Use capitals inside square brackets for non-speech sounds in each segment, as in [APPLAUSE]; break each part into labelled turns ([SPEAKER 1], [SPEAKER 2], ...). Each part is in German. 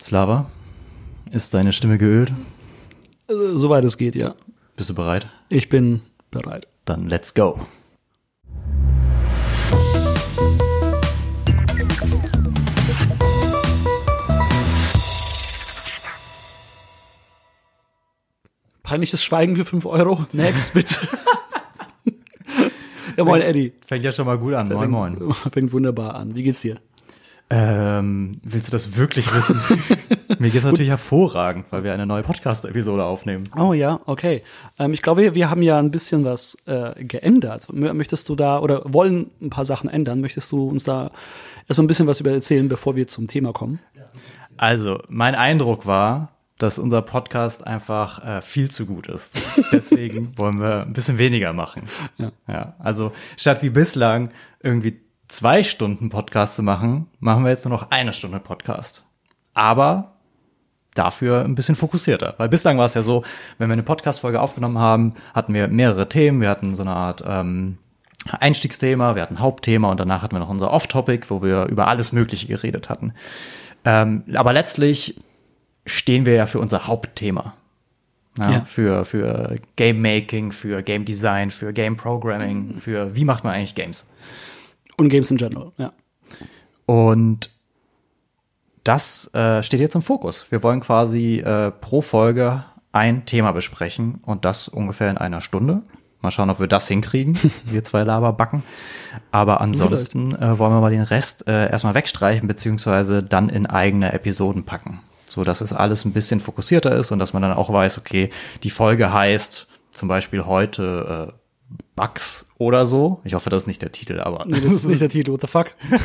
[SPEAKER 1] Slava, ist deine Stimme geölt?
[SPEAKER 2] Äh, Soweit es geht, ja.
[SPEAKER 1] Bist du bereit?
[SPEAKER 2] Ich bin bereit.
[SPEAKER 1] Dann let's go.
[SPEAKER 2] Peinliches Schweigen für 5 Euro. Next, [LAUGHS] bitte. [LAUGHS] ja, moin, Eddie.
[SPEAKER 1] Fängt ja schon mal gut an. Moin, moin.
[SPEAKER 2] Fängt, [LAUGHS] fängt wunderbar an. Wie geht's dir?
[SPEAKER 1] Ähm, willst du das wirklich wissen? [LAUGHS] Mir geht's natürlich hervorragend, weil wir eine neue Podcast-Episode aufnehmen.
[SPEAKER 2] Oh ja, okay. Ähm, ich glaube, wir, haben ja ein bisschen was äh, geändert. Mö- Möchtest du da oder wollen ein paar Sachen ändern? Möchtest du uns da erstmal ein bisschen was über erzählen, bevor wir zum Thema kommen?
[SPEAKER 1] Also, mein Eindruck war, dass unser Podcast einfach äh, viel zu gut ist. Deswegen [LAUGHS] wollen wir ein bisschen weniger machen.
[SPEAKER 2] Ja.
[SPEAKER 1] ja. Also, statt wie bislang irgendwie zwei Stunden Podcast zu machen, machen wir jetzt nur noch eine Stunde Podcast. Aber dafür ein bisschen fokussierter. Weil bislang war es ja so, wenn wir eine Podcast-Folge aufgenommen haben, hatten wir mehrere Themen. Wir hatten so eine Art ähm, Einstiegsthema, wir hatten Hauptthema und danach hatten wir noch unser Off-Topic, wo wir über alles Mögliche geredet hatten. Ähm, aber letztlich stehen wir ja für unser Hauptthema. Ja,
[SPEAKER 2] Ja.
[SPEAKER 1] Für, für Game Making, für Game Design, für Game Programming, für wie macht man eigentlich Games.
[SPEAKER 2] Und Games in general, ja.
[SPEAKER 1] Und das äh, steht jetzt im Fokus. Wir wollen quasi äh, pro Folge ein Thema besprechen und das ungefähr in einer Stunde. Mal schauen, ob wir das hinkriegen, [LAUGHS] wir zwei Laberbacken. Aber ansonsten äh, wollen wir mal den Rest äh, erstmal wegstreichen, beziehungsweise dann in eigene Episoden packen. So dass es alles ein bisschen fokussierter ist und dass man dann auch weiß, okay, die Folge heißt zum Beispiel heute äh, Bugs oder so. Ich hoffe, das ist nicht der Titel, aber
[SPEAKER 2] Nee, das ist nicht der Titel, what the fuck? [LAUGHS]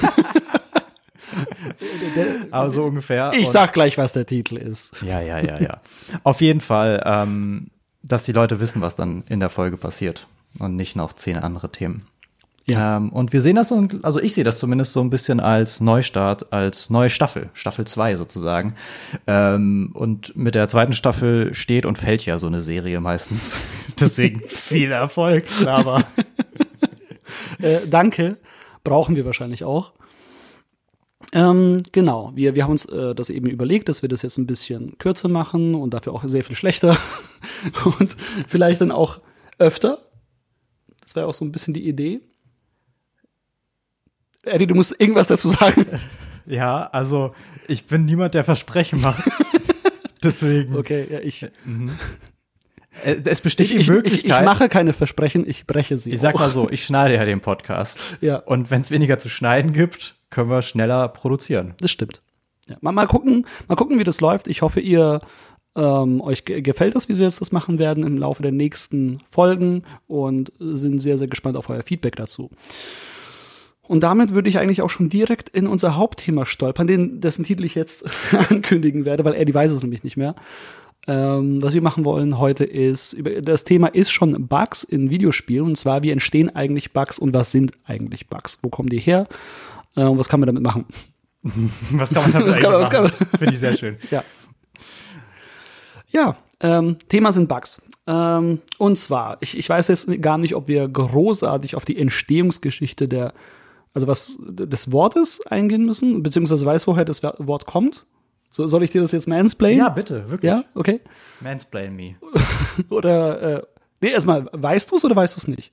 [SPEAKER 1] aber so ungefähr.
[SPEAKER 2] Ich sag gleich, was der Titel ist.
[SPEAKER 1] Ja, ja, ja, ja. Auf jeden Fall, ähm, dass die Leute wissen, was dann in der Folge passiert und nicht noch zehn andere Themen.
[SPEAKER 2] Ja.
[SPEAKER 1] Ähm, und wir sehen das so, also ich sehe das zumindest so ein bisschen als Neustart, als neue Staffel, Staffel 2 sozusagen. Ähm, und mit der zweiten Staffel steht und fällt ja so eine Serie meistens. [LAUGHS] Deswegen viel Erfolg, aber [LAUGHS]
[SPEAKER 2] Äh, danke, brauchen wir wahrscheinlich auch. Ähm, genau, wir, wir haben uns äh, das eben überlegt, dass wir das jetzt ein bisschen kürzer machen und dafür auch sehr viel schlechter [LAUGHS] und vielleicht dann auch öfter. Das wäre auch so ein bisschen die Idee. Eddie, du musst irgendwas dazu sagen. [LAUGHS]
[SPEAKER 1] ja, also ich bin niemand, der Versprechen macht. [LAUGHS] Deswegen,
[SPEAKER 2] Okay, ja, ich,
[SPEAKER 1] äh, es besteht
[SPEAKER 2] ich,
[SPEAKER 1] die
[SPEAKER 2] ich, ich,
[SPEAKER 1] Möglichkeit.
[SPEAKER 2] ich mache keine Versprechen, ich breche sie.
[SPEAKER 1] Ich sag mal so, ich schneide ja den Podcast.
[SPEAKER 2] Ja.
[SPEAKER 1] Und wenn es weniger zu schneiden gibt, können wir schneller produzieren.
[SPEAKER 2] Das stimmt. Ja, mal, mal gucken, mal gucken, wie das läuft. Ich hoffe, ihr ähm, euch ge- gefällt das, wie wir jetzt das machen werden im Laufe der nächsten Folgen und sind sehr, sehr gespannt auf euer Feedback dazu. Und damit würde ich eigentlich auch schon direkt in unser Hauptthema stolpern, den, dessen Titel ich jetzt [LAUGHS] ankündigen werde, weil Eddie weiß es nämlich nicht mehr. Ähm, was wir machen wollen heute ist, über, das Thema ist schon Bugs in Videospielen und zwar, wie entstehen eigentlich Bugs und was sind eigentlich Bugs? Wo kommen die her? Äh, und was kann man damit machen? [LAUGHS]
[SPEAKER 1] Was kann man damit
[SPEAKER 2] Was kann man- was kann
[SPEAKER 1] machen? Finde ich sehr schön.
[SPEAKER 2] Ja. Ja, ähm, Thema sind Bugs. Ähm, und zwar, ich, ich weiß jetzt gar nicht, ob wir großartig auf die Entstehungsgeschichte der, also was des Wortes eingehen müssen, beziehungsweise weiß, woher das Wort kommt. So, soll ich dir das jetzt mansplayen?
[SPEAKER 1] Ja, bitte, wirklich.
[SPEAKER 2] Ja, okay.
[SPEAKER 1] Mansplain me. [LAUGHS]
[SPEAKER 2] Oder, äh, nee, erstmal, weißt du es oder weißt du es nicht?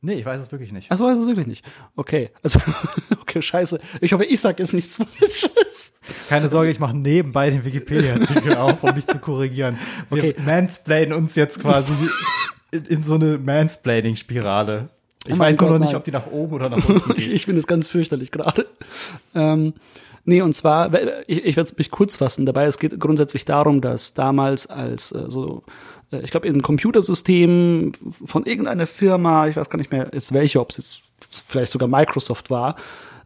[SPEAKER 1] Nee, ich weiß es wirklich nicht.
[SPEAKER 2] Ach, du weißt es wirklich nicht. Okay, also, [LAUGHS] okay, scheiße. Ich hoffe, ich sag jetzt nichts Falsches.
[SPEAKER 1] Keine Sorge, ich mache nebenbei den Wikipedia-Artikel [LAUGHS] auf, um dich zu korrigieren. Wir
[SPEAKER 2] Okay.
[SPEAKER 1] mansplainen uns jetzt quasi in, in so eine Mansplaining-Spirale. Ich
[SPEAKER 2] mein
[SPEAKER 1] weiß nur nicht, ob die nach oben oder nach unten [LAUGHS]
[SPEAKER 2] Ich,
[SPEAKER 1] geht.
[SPEAKER 2] ich finde es ganz fürchterlich gerade. Ähm, nee, und zwar, ich, ich werde es mich kurz fassen dabei. Es geht grundsätzlich darum, dass damals als äh, so, äh, ich glaube, im Computersystem von irgendeiner Firma, ich weiß gar nicht mehr jetzt welche, ob es jetzt vielleicht sogar Microsoft war,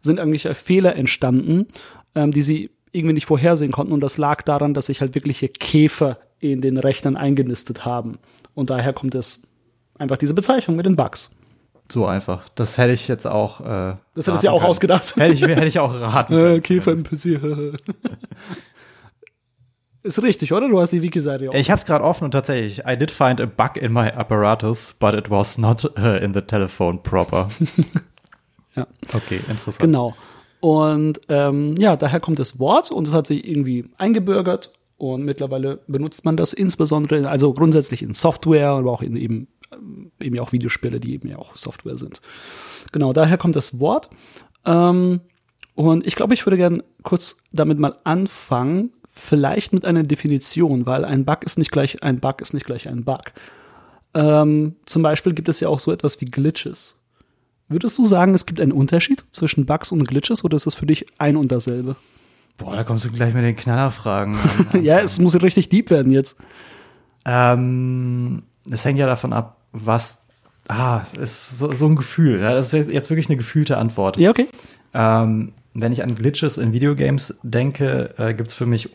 [SPEAKER 2] sind eigentlich äh, Fehler entstanden, ähm, die sie irgendwie nicht vorhersehen konnten. Und das lag daran, dass sich halt wirkliche Käfer in den Rechnern eingenistet haben. Und daher kommt es einfach diese Bezeichnung mit den Bugs.
[SPEAKER 1] So einfach. Das hätte ich jetzt auch. Äh,
[SPEAKER 2] Das hättest du ja auch
[SPEAKER 1] können.
[SPEAKER 2] ausgedacht. [LAUGHS]
[SPEAKER 1] Hätte ich, hätte ich auch raten
[SPEAKER 2] Äh. Käfer im PC. [LAUGHS] Ist richtig, oder? Du hast die Wiki-Seite auch.
[SPEAKER 1] Ich habe es gerade offen und tatsächlich, I did find a bug in my apparatus, but it was not uh, in the telephone proper. [LAUGHS]
[SPEAKER 2] Ja.
[SPEAKER 1] Okay, interessant.
[SPEAKER 2] Genau. Und ähm, ja, daher kommt das Wort und es hat sich irgendwie eingebürgert und mittlerweile benutzt man das insbesondere, also grundsätzlich in Software, aber auch in eben, äh, eben auch Videospiele, die eben ja auch Software sind. Genau, daher kommt das Wort. Ähm, und ich glaube, ich würde gerne kurz damit mal anfangen, vielleicht mit einer Definition, weil ein Bug ist nicht gleich ein Bug ist nicht gleich ein Bug. Ähm, zum Beispiel gibt es ja auch so etwas wie Glitches. Würdest du sagen, es gibt einen Unterschied zwischen Bugs und Glitches oder ist es für dich ein und dasselbe?
[SPEAKER 1] Boah, da kommst du gleich mit den Knallerfragen. [LAUGHS]
[SPEAKER 2] ja, es muss richtig deep werden jetzt.
[SPEAKER 1] Ähm, es hängt ja davon ab, was. Ah, ist so, so ein Gefühl. Ja, das ist jetzt wirklich eine gefühlte Antwort.
[SPEAKER 2] Ja, okay.
[SPEAKER 1] Ähm, wenn ich an Glitches in Videogames denke, äh, gibt es für mich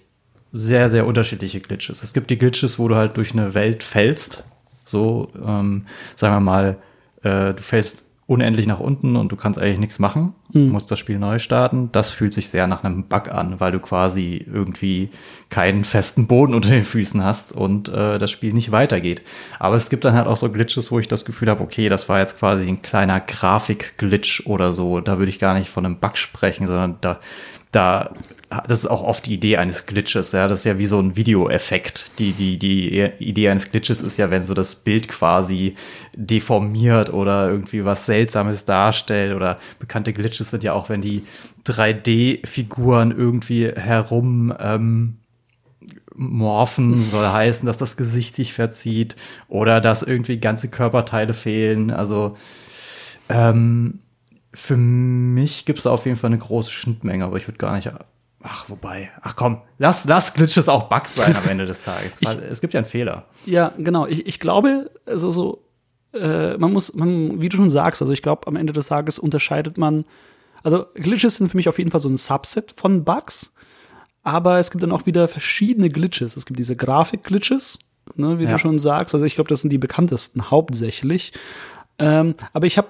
[SPEAKER 1] sehr, sehr unterschiedliche Glitches. Es gibt die Glitches, wo du halt durch eine Welt fällst. So, ähm, sagen wir mal, äh, du fällst unendlich nach unten und du kannst eigentlich nichts machen, mhm. musst das Spiel neu starten. Das fühlt sich sehr nach einem Bug an, weil du quasi irgendwie keinen festen Boden unter den Füßen hast und äh, das Spiel nicht weitergeht. Aber es gibt dann halt auch so Glitches, wo ich das Gefühl habe, okay, das war jetzt quasi ein kleiner Grafik-Glitch oder so. Da würde ich gar nicht von einem Bug sprechen, sondern da da, das ist auch oft die Idee eines Glitches, ja, das ist ja wie so ein Videoeffekt. Die, die, die Idee eines Glitches ist ja, wenn so das Bild quasi deformiert oder irgendwie was Seltsames darstellt oder bekannte Glitches sind ja auch, wenn die 3D-Figuren irgendwie herum, ähm, morphen soll heißen, dass das Gesicht sich verzieht oder dass irgendwie ganze Körperteile fehlen. Also ähm, für mich gibt es auf jeden Fall eine große Schnittmenge, aber ich würde gar nicht. Ach, wobei. Ach komm, lass, lass Glitches auch Bugs sein am Ende des Tages. [LAUGHS] Weil ich, es gibt ja einen Fehler.
[SPEAKER 2] Ja, genau. Ich, ich glaube, also so, äh, man muss, man, wie du schon sagst, also ich glaube, am Ende des Tages unterscheidet man. Also Glitches sind für mich auf jeden Fall so ein Subset von Bugs. Aber es gibt dann auch wieder verschiedene Glitches. Es gibt diese Grafik-Glitches, ne, wie ja. du schon sagst. Also ich glaube, das sind die bekanntesten hauptsächlich. Ähm, aber ich habe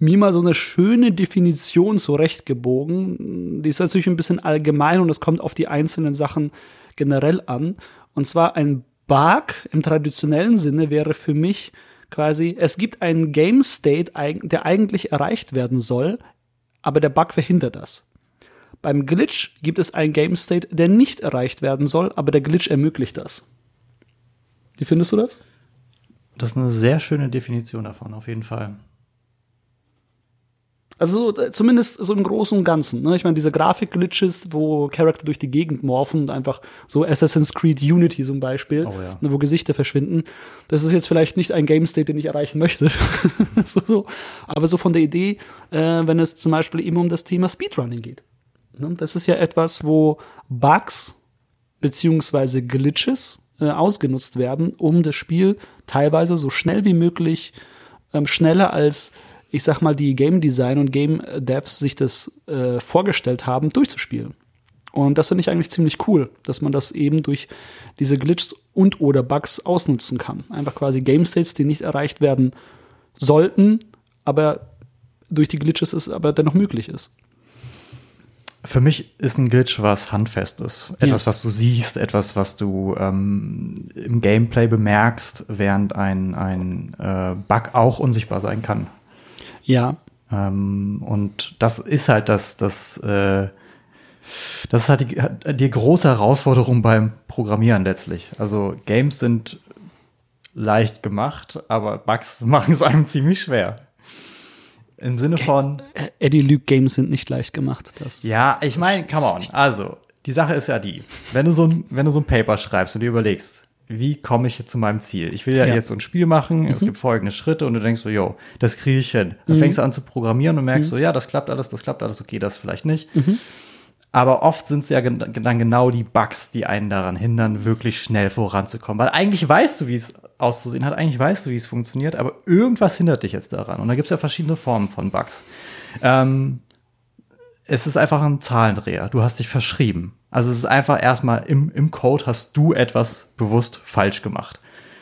[SPEAKER 2] mir mal so eine schöne Definition zurechtgebogen. Die ist natürlich ein bisschen allgemein und es kommt auf die einzelnen Sachen generell an. Und zwar ein Bug im traditionellen Sinne wäre für mich quasi, es gibt einen Game State, der eigentlich erreicht werden soll, aber der Bug verhindert das. Beim Glitch gibt es einen Game State, der nicht erreicht werden soll, aber der Glitch ermöglicht das. Wie findest du das?
[SPEAKER 1] Das ist eine sehr schöne Definition davon, auf jeden Fall.
[SPEAKER 2] Also so, äh, zumindest so im Großen und Ganzen. Ne? Ich meine, diese Grafik-Glitches, wo Charakter durch die Gegend morphen und einfach so Assassin's Creed Unity zum Beispiel, oh, ja. ne, wo Gesichter verschwinden. Das ist jetzt vielleicht nicht ein Game State, den ich erreichen möchte. [LAUGHS] so, so. Aber so von der Idee, äh, wenn es zum Beispiel eben um das Thema Speedrunning geht. Ne? Das ist ja etwas, wo Bugs beziehungsweise Glitches äh, ausgenutzt werden, um das Spiel teilweise so schnell wie möglich, ähm, schneller als ich sag mal, die Game Design und Game Devs sich das äh, vorgestellt haben, durchzuspielen. Und das finde ich eigentlich ziemlich cool, dass man das eben durch diese Glitches und oder Bugs ausnutzen kann. Einfach quasi Game States, die nicht erreicht werden sollten, aber durch die Glitches es aber dennoch möglich ist.
[SPEAKER 1] Für mich ist ein Glitch was Handfestes. Etwas, ja. was du siehst, etwas, was du ähm, im Gameplay bemerkst, während ein, ein äh, Bug auch unsichtbar sein kann.
[SPEAKER 2] Ja.
[SPEAKER 1] Ähm, und das ist halt das, das, äh, das ist halt die, die große Herausforderung beim Programmieren letztlich. Also Games sind leicht gemacht, aber Bugs [LAUGHS] machen es einem ziemlich schwer. Im Sinne von.
[SPEAKER 2] Eddie Luke Games sind nicht leicht gemacht. Das,
[SPEAKER 1] ja, ich meine, come on. Also, die Sache ist ja die, wenn du so ein, wenn du so ein Paper schreibst und dir überlegst, wie komme ich zu meinem Ziel? Ich will ja, ja. jetzt so ein Spiel machen, mhm. es gibt folgende Schritte und du denkst so, yo, das kriege ich hin. Dann mhm. fängst du an zu programmieren und merkst mhm. so, ja, das klappt alles, das klappt alles, okay, das vielleicht nicht. Mhm. Aber oft sind es ja dann genau die Bugs, die einen daran hindern, wirklich schnell voranzukommen. Weil eigentlich weißt du, wie es auszusehen hat, eigentlich weißt du, wie es funktioniert, aber irgendwas hindert dich jetzt daran. Und da gibt es ja verschiedene Formen von Bugs. Ähm, es ist einfach ein Zahlendreher. Du hast dich verschrieben. Also es ist einfach erstmal im, im Code hast du etwas bewusst falsch gemacht.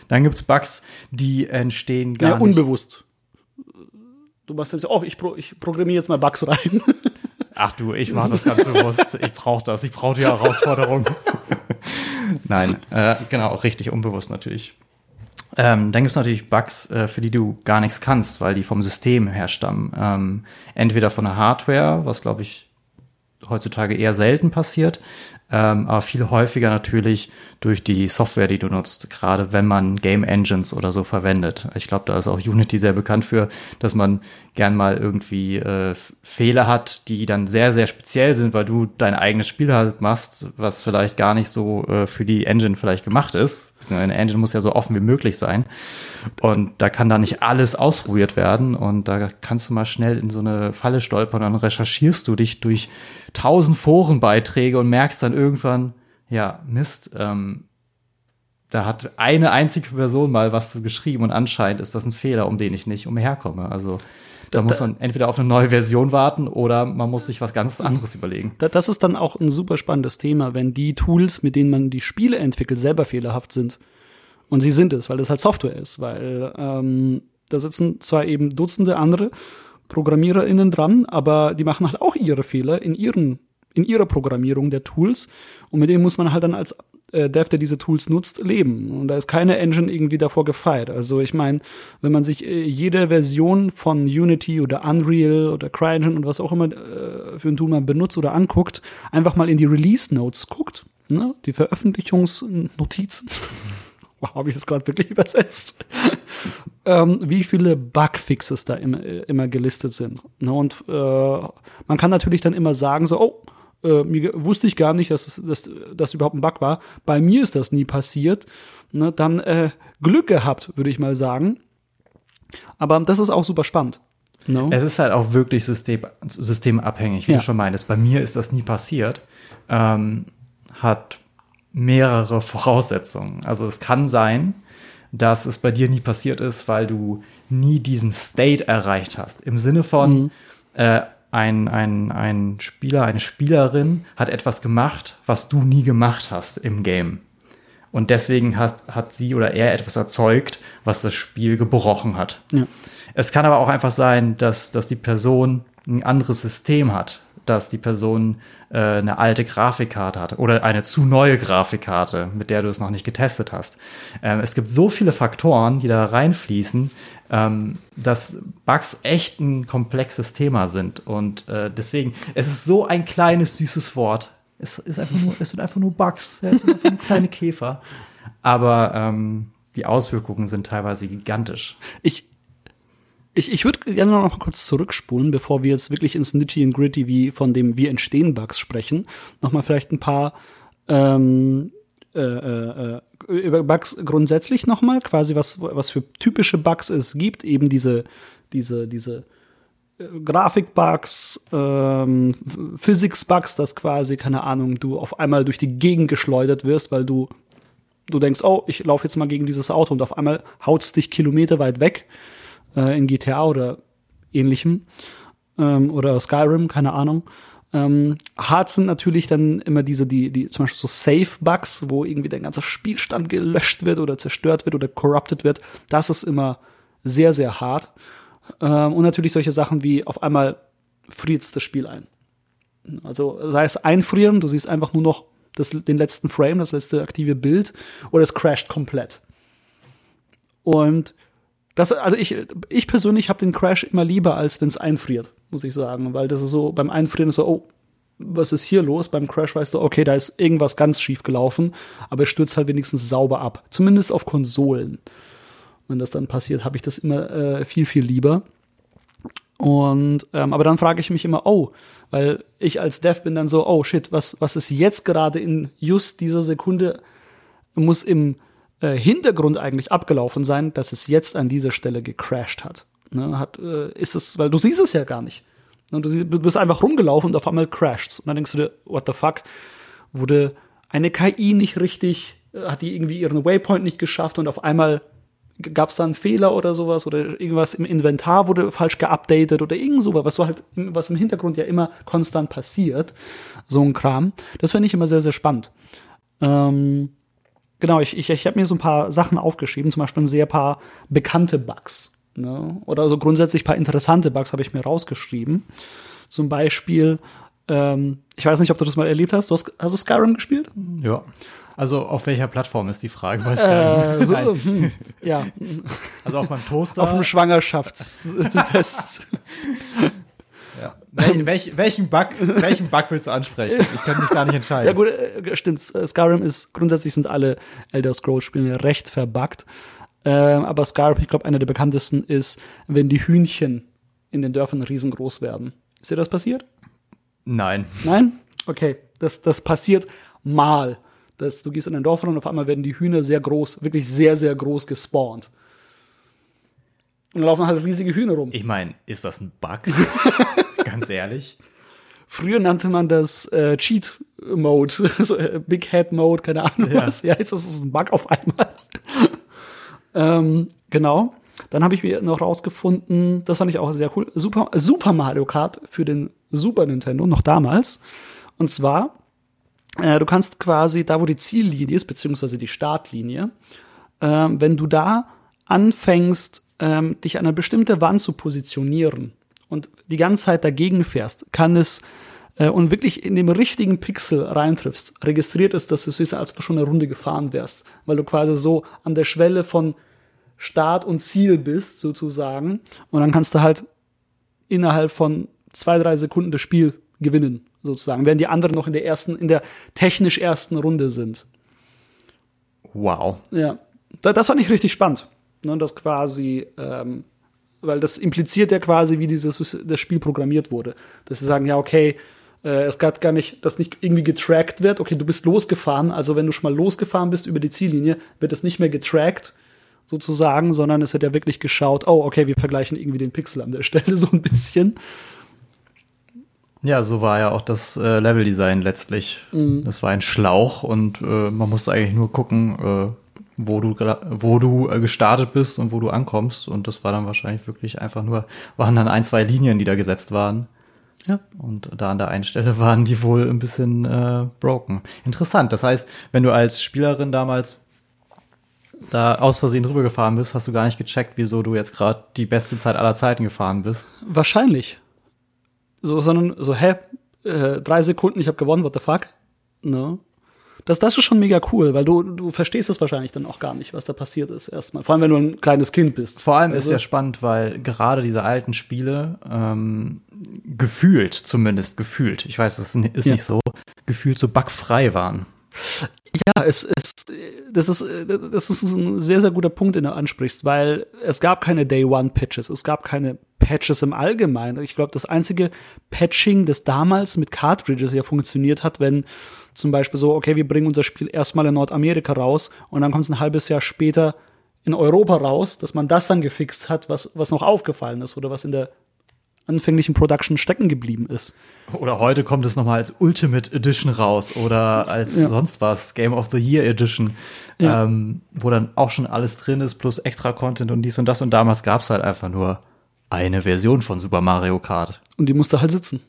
[SPEAKER 1] Dann gibt's Bugs, die entstehen gar
[SPEAKER 2] ja, unbewusst. Du machst jetzt, oh, ich, pro, ich programmiere jetzt mal Bugs rein. [LAUGHS]
[SPEAKER 1] Ach du, ich mache das ganz bewusst. Ich brauche das. Ich brauche die Herausforderung. [LAUGHS] Nein, äh, genau, richtig unbewusst natürlich. Ähm, dann gibt's natürlich Bugs, äh, für die du gar nichts kannst, weil die vom System herstammen. Ähm, entweder von der Hardware, was glaube ich heutzutage eher selten passiert, ähm, aber viel häufiger natürlich durch die Software, die du nutzt, gerade wenn man Game Engines oder so verwendet. Ich glaube, da ist auch Unity sehr bekannt für, dass man gern mal irgendwie äh, Fehler hat, die dann sehr, sehr speziell sind, weil du dein eigenes Spiel halt machst, was vielleicht gar nicht so äh, für die Engine vielleicht gemacht ist. Eine Engine muss ja so offen wie möglich sein. Und da kann da nicht alles ausprobiert werden. Und da kannst du mal schnell in so eine Falle stolpern. Dann recherchierst du dich durch tausend Forenbeiträge und merkst dann irgendwann, ja, Mist, ähm, da hat eine einzige Person mal was zu geschrieben und anscheinend ist das ein Fehler, um den ich nicht umherkomme. Also da, da muss man entweder auf eine neue Version warten oder man muss sich was ganz anderes überlegen.
[SPEAKER 2] Das ist dann auch ein super spannendes Thema, wenn die Tools, mit denen man die Spiele entwickelt, selber fehlerhaft sind. Und sie sind es, weil das halt Software ist, weil ähm, da sitzen zwar eben Dutzende andere ProgrammiererInnen dran, aber die machen halt auch ihre Fehler in ihren in ihrer Programmierung der Tools und mit denen muss man halt dann als äh, Dev, der diese Tools nutzt, leben. Und da ist keine Engine irgendwie davor gefeit. Also ich meine, wenn man sich äh, jede Version von Unity oder Unreal oder CryEngine und was auch immer äh, für ein Tool man benutzt oder anguckt, einfach mal in die Release Notes guckt, ne? die Veröffentlichungsnotizen. [LAUGHS] wow, habe ich das gerade wirklich [LAUGHS] übersetzt? [LAUGHS] ähm, wie viele Bugfixes da immer, äh, immer gelistet sind. Ne? Und äh, man kann natürlich dann immer sagen, so, oh, äh, mir wusste ich gar nicht, dass das, dass das überhaupt ein Bug war. Bei mir ist das nie passiert. Ne? Dann äh, Glück gehabt, würde ich mal sagen. Aber das ist auch super spannend.
[SPEAKER 1] No? Es ist halt auch wirklich System, systemabhängig, wie ja. du schon meintest. Bei mir ist das nie passiert. Ähm, hat mehrere Voraussetzungen. Also es kann sein, dass es bei dir nie passiert ist, weil du nie diesen State erreicht hast. Im Sinne von, mhm. äh, ein, ein, ein Spieler, eine Spielerin hat etwas gemacht, was du nie gemacht hast im Game. Und deswegen hat, hat sie oder er etwas erzeugt, was das Spiel gebrochen hat. Ja. Es kann aber auch einfach sein, dass, dass die Person ein anderes System hat, dass die Person äh, eine alte Grafikkarte hat oder eine zu neue Grafikkarte, mit der du es noch nicht getestet hast. Ähm, es gibt so viele Faktoren, die da reinfließen, ähm, dass Bugs echt ein komplexes Thema sind. Und äh, deswegen, es ist so ein kleines, süßes Wort. Es, ist einfach nur, es sind einfach nur Bugs. Es sind einfach nur kleine Käfer. Aber ähm, die Auswirkungen sind teilweise gigantisch.
[SPEAKER 2] Ich, ich, ich würde gerne noch mal kurz zurückspulen, bevor wir jetzt wirklich ins Nitty and Gritty wie von dem Wie entstehen Bugs sprechen. Noch mal vielleicht ein paar ähm, äh, äh, über Bugs grundsätzlich noch mal, quasi was was für typische Bugs es gibt, eben diese diese diese äh, Grafikbugs, ähm, Physics-Bugs, dass quasi, keine Ahnung, du auf einmal durch die Gegend geschleudert wirst, weil du, du denkst, oh, ich laufe jetzt mal gegen dieses Auto und auf einmal haut's dich Kilometer weit weg äh, in GTA oder ähnlichem ähm, oder Skyrim, keine Ahnung. Ähm, hart sind natürlich dann immer diese, die, die zum Beispiel so Safe-Bugs, wo irgendwie der ganze Spielstand gelöscht wird oder zerstört wird oder corrupted wird. Das ist immer sehr, sehr hart. Ähm, und natürlich solche Sachen wie auf einmal friert das Spiel ein. Also sei es einfrieren, du siehst einfach nur noch das, den letzten Frame, das letzte aktive Bild, oder es crasht komplett. Und das, also ich, ich persönlich habe den Crash immer lieber, als wenn es einfriert, muss ich sagen. Weil das ist so, beim Einfrieren ist so, oh, was ist hier los? Beim Crash weißt du, okay, da ist irgendwas ganz schief gelaufen, aber es stürzt halt wenigstens sauber ab. Zumindest auf Konsolen. Wenn das dann passiert, habe ich das immer äh, viel, viel lieber. Und ähm, aber dann frage ich mich immer, oh, weil ich als Dev bin dann so, oh shit, was, was ist jetzt gerade in just dieser Sekunde, muss im äh, Hintergrund eigentlich abgelaufen sein, dass es jetzt an dieser Stelle gecrashed hat. Ne, hat äh, ist es, weil du siehst es ja gar nicht. Ne, du, du bist einfach rumgelaufen und auf einmal crasht Und dann denkst du dir, what the fuck? Wurde eine KI nicht richtig, äh, hat die irgendwie ihren Waypoint nicht geschafft und auf einmal gab es da einen Fehler oder sowas oder irgendwas im Inventar wurde falsch geupdatet oder irgend sowas, was so halt, was im Hintergrund ja immer konstant passiert, so ein Kram. Das finde ich immer sehr, sehr spannend. Ähm, Genau, ich, ich, ich habe mir so ein paar Sachen aufgeschrieben, zum Beispiel ein sehr paar bekannte Bugs. Ne? Oder so grundsätzlich paar interessante Bugs habe ich mir rausgeschrieben. Zum Beispiel, ähm, ich weiß nicht, ob du das mal erlebt hast. Du hast, hast du Skyrim gespielt?
[SPEAKER 1] Ja. Also auf welcher Plattform ist die Frage bei Skyrim? Äh, [LAUGHS] hm,
[SPEAKER 2] ja.
[SPEAKER 1] Also auf meinem Toaster.
[SPEAKER 2] Auf dem Schwangerschaftstest.
[SPEAKER 1] Wel welch, welchen, Bug, welchen Bug willst du ansprechen? Ich kann mich gar nicht entscheiden.
[SPEAKER 2] Ja gut, äh, stimmt. Skyrim ist, grundsätzlich sind alle Elder Scrolls-Spiele recht verbuggt. Ähm, aber Skyrim, ich glaube, einer der bekanntesten ist, wenn die Hühnchen in den Dörfern riesengroß werden. Ist dir das passiert?
[SPEAKER 1] Nein.
[SPEAKER 2] Nein? Okay, das, das passiert mal. Das, du gehst in ein Dorf und auf einmal werden die Hühner sehr groß, wirklich sehr, sehr groß gespawnt. Und dann laufen halt riesige Hühner rum.
[SPEAKER 1] Ich meine, ist das ein Bug? [LAUGHS] Ganz ehrlich.
[SPEAKER 2] Früher nannte man das äh, Cheat Mode, [LAUGHS] so, äh, Big Head Mode, keine Ahnung
[SPEAKER 1] Ja.
[SPEAKER 2] was. Ja, jetzt ist es ein Bug auf einmal. [LAUGHS] ähm, genau. Dann habe ich mir noch rausgefunden, das fand ich auch sehr cool, Super, Super Mario Kart für den Super Nintendo, noch damals. Und zwar, äh, du kannst quasi da, wo die Ziellinie ist, beziehungsweise die Startlinie, ähm, wenn du da anfängst, ähm, dich an eine bestimmte Wand zu positionieren und die ganze Zeit dagegen fährst, kann es äh, und wirklich in dem richtigen Pixel reintriffst, registriert es, dass es ist, als du schon eine Runde gefahren wärst, weil du quasi so an der Schwelle von Start und Ziel bist, sozusagen. Und dann kannst du halt innerhalb von zwei, drei Sekunden das Spiel gewinnen, sozusagen, während die anderen noch in der ersten, in der technisch ersten Runde sind.
[SPEAKER 1] Wow.
[SPEAKER 2] Ja, da, das fand ich richtig spannend. Ne, das quasi, ähm, weil das impliziert ja quasi, wie dieses das Spiel programmiert wurde. Dass sie sagen, ja, okay, äh, es gab gar nicht, dass nicht irgendwie getrackt wird. Okay, du bist losgefahren, also wenn du schon mal losgefahren bist über die Ziellinie, wird es nicht mehr getrackt, sozusagen, sondern es wird ja wirklich geschaut, oh, okay, wir vergleichen irgendwie den Pixel an der Stelle [LAUGHS] so ein bisschen.
[SPEAKER 1] Ja, so war ja auch das äh, Leveldesign letztlich. Das war ein Schlauch und äh, man musste eigentlich nur gucken, äh, wo du wo du äh, gestartet bist und wo du ankommst. Und das war dann wahrscheinlich wirklich einfach nur, waren dann ein, zwei Linien, die da gesetzt waren.
[SPEAKER 2] Ja.
[SPEAKER 1] Und da an der einen Stelle [LAUGHS] waren die wohl ein bisschen äh, broken. Interessant. Das heißt, wenn du als Spielerin damals da aus Versehen drüber gefahren bist, hast du gar nicht gecheckt, wieso du jetzt gerade die beste Zeit aller Zeiten gefahren bist.
[SPEAKER 2] Wahrscheinlich. So, sondern so, hä, äh, drei Sekunden, ich habe gewonnen, what the fuck? Ne? Das, das ist schon mega cool, weil du, du verstehst es wahrscheinlich dann auch gar nicht, was da passiert ist erstmal. Vor allem, wenn du ein kleines Kind bist.
[SPEAKER 1] Vor allem
[SPEAKER 2] Weißt
[SPEAKER 1] ist ja spannend, weil gerade diese alten Spiele ähm, gefühlt, zumindest gefühlt, ich weiß, es ist
[SPEAKER 2] Ja.
[SPEAKER 1] nicht so, gefühlt so bugfrei waren.
[SPEAKER 2] Ja, es, es, das ist, das ist ein sehr, sehr guter Punkt, den du ansprichst, weil es gab keine Day One Patches, es gab keine Patches im Allgemeinen. Ich glaube, das einzige Patching, das damals mit Cartridges ja funktioniert hat, wenn zum Beispiel so, okay, wir bringen unser Spiel erstmal in Nordamerika raus und dann kommt es ein halbes Jahr später in Europa raus, dass man das dann gefixt hat, was, was noch aufgefallen ist oder was in der anfänglichen Production stecken geblieben ist.
[SPEAKER 1] Oder heute kommt es nochmal als Ultimate Edition raus oder als
[SPEAKER 2] Ja.
[SPEAKER 1] sonst was, Game of the Year Edition,
[SPEAKER 2] Ja.
[SPEAKER 1] ähm, wo dann auch schon alles drin ist, plus extra Content und dies und das. Und damals gab es halt einfach nur eine Version von Super Mario Kart.
[SPEAKER 2] Und die musste halt sitzen.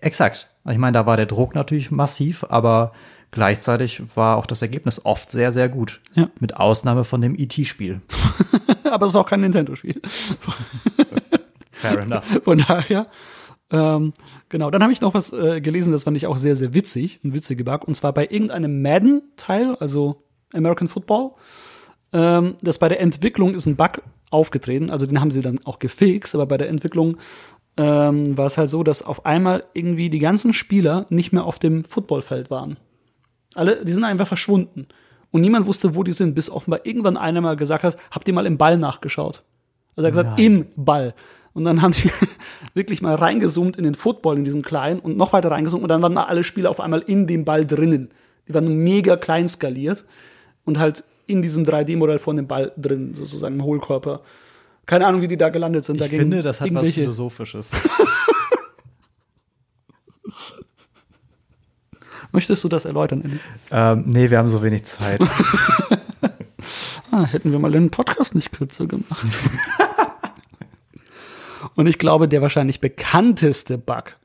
[SPEAKER 1] Exakt. Ich meine, da war der Druck natürlich massiv, aber gleichzeitig war auch das Ergebnis oft sehr, sehr gut.
[SPEAKER 2] Ja.
[SPEAKER 1] Mit Ausnahme von dem E.T.-Spiel. [LAUGHS]
[SPEAKER 2] Aber es war auch kein Nintendo-Spiel. [LAUGHS]
[SPEAKER 1] Fair enough.
[SPEAKER 2] Von daher, ähm, genau. Dann habe ich noch was äh, gelesen, das fand ich auch sehr, sehr witzig, ein witziger Bug. Und zwar bei irgendeinem Madden-Teil, also American Football. Ähm, das bei der Entwicklung ist ein Bug aufgetreten, also den haben sie dann auch gefixt, aber bei der Entwicklung ähm, war es halt so, dass auf einmal irgendwie die ganzen Spieler nicht mehr auf dem Footballfeld waren. Alle, die sind einfach verschwunden. Und niemand wusste, wo die sind, bis offenbar irgendwann einer mal gesagt hat, habt ihr mal im Ball nachgeschaut? Also er hat gesagt,
[SPEAKER 1] Nein.
[SPEAKER 2] im Ball. Und dann haben die [LAUGHS] wirklich mal reingezoomt in den Football, in diesen kleinen und noch weiter reingezoomt und dann waren alle Spieler auf einmal in dem Ball drinnen. Die waren mega klein skaliert und halt in diesem 3D-Modell von dem Ball drin, sozusagen im Hohlkörper. Keine Ahnung, wie die da gelandet sind.
[SPEAKER 1] Ich finde, das hat was Philosophisches. [LAUGHS]
[SPEAKER 2] Möchtest du das erläutern, Andy?
[SPEAKER 1] ähm, nee, wir haben so wenig Zeit. [LAUGHS]
[SPEAKER 2] Ah, hätten wir mal den Podcast nicht kürzer gemacht. [LAUGHS] Und ich glaube, der wahrscheinlich bekannteste Bug,